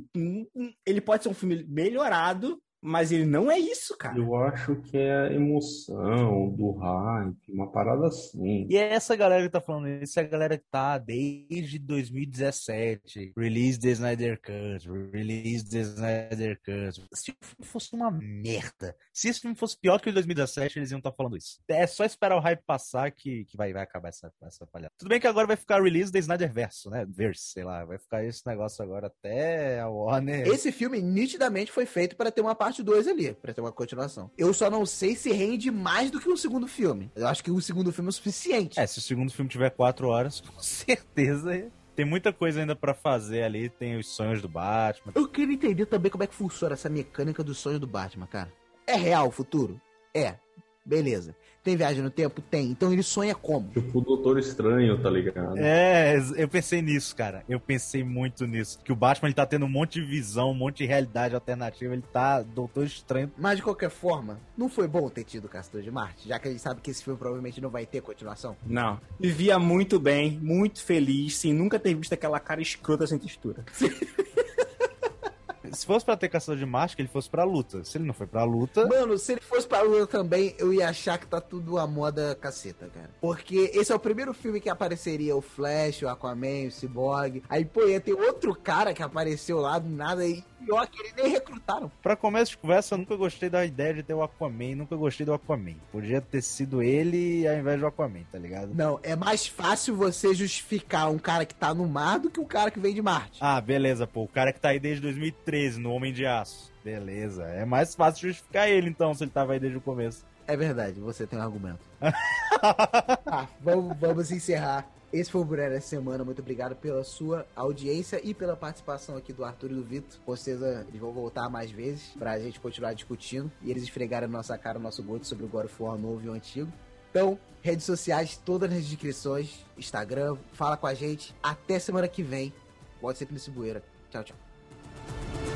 ele pode ser um filme melhorado, Mas ele não é isso, cara. Eu acho que é a emoção do hype, uma parada assim. E é essa galera que tá falando isso, é a galera que tá desde 2017. Release the Snyder Cut, release the Snyder Cut. Se o filme fosse uma merda, se esse filme fosse pior que o de 2017, eles iam estar tá falando isso. É só esperar o hype passar que, que vai, vai acabar essa, essa palhaça. Tudo bem que agora vai ficar release the Snyder Verso, né? Verse, sei lá. Vai ficar esse negócio agora até a Warner. Esse filme nitidamente foi feito para ter uma parte 2 ali, para ter uma continuação. Eu só não sei se rende mais do que um segundo filme. Eu acho que o segundo filme é o suficiente. É, se o segundo filme tiver quatro horas, com certeza tem muita coisa ainda para fazer ali. Tem os sonhos do Batman. Eu queria entender também como é que funciona essa mecânica dos sonhos do Batman, cara. É real o futuro? É. Beleza. Tem viagem no tempo? Tem. Então ele sonha como? Tipo o Doutor Estranho, tá ligado? É, eu pensei nisso, cara. Eu pensei muito nisso. Que o Batman ele tá tendo um monte de visão, um monte de realidade alternativa. Ele tá Doutor Estranho. Mas de qualquer forma, não foi bom ter tido o Castor de Marte? Já que a gente sabe que esse filme provavelmente não vai ter continuação. Não. Vivia muito bem, muito feliz, sem nunca ter visto aquela cara escrota sem textura. Se fosse pra ter caçador de que ele fosse pra luta. Se ele não foi pra luta. Mano, se ele fosse pra luta também, eu ia achar que tá tudo a moda caceta, cara. Porque esse é o primeiro filme que apareceria o Flash, o Aquaman, o Cyborg. Aí, pô, ia ter outro cara que apareceu lá do nada e pior que eles nem recrutaram. Pra começo de conversa, eu nunca gostei da ideia de ter o Aquaman, nunca gostei do Aquaman. Podia ter sido ele ao invés do Aquaman, tá ligado? Não, é mais fácil você justificar um cara que tá no mar do que um cara que vem de Marte. Ah, beleza, pô. O cara que tá aí desde 2013 no Homem de Aço. Beleza. É mais fácil justificar ele então, se ele tava aí desde o começo. É verdade, você tem um argumento. ah, vamos, vamos encerrar esse foi o Buré dessa semana. Muito obrigado pela sua audiência e pela participação aqui do Arthur e do Vitor. Com certeza eles vão voltar mais vezes pra gente continuar discutindo e eles esfregarem na nossa cara o nosso gosto sobre o God of War novo e o antigo. Então, redes sociais, todas nas descrições, Instagram, fala com a gente. Até semana que vem. Pode ser nesse bueira. Tchau, tchau.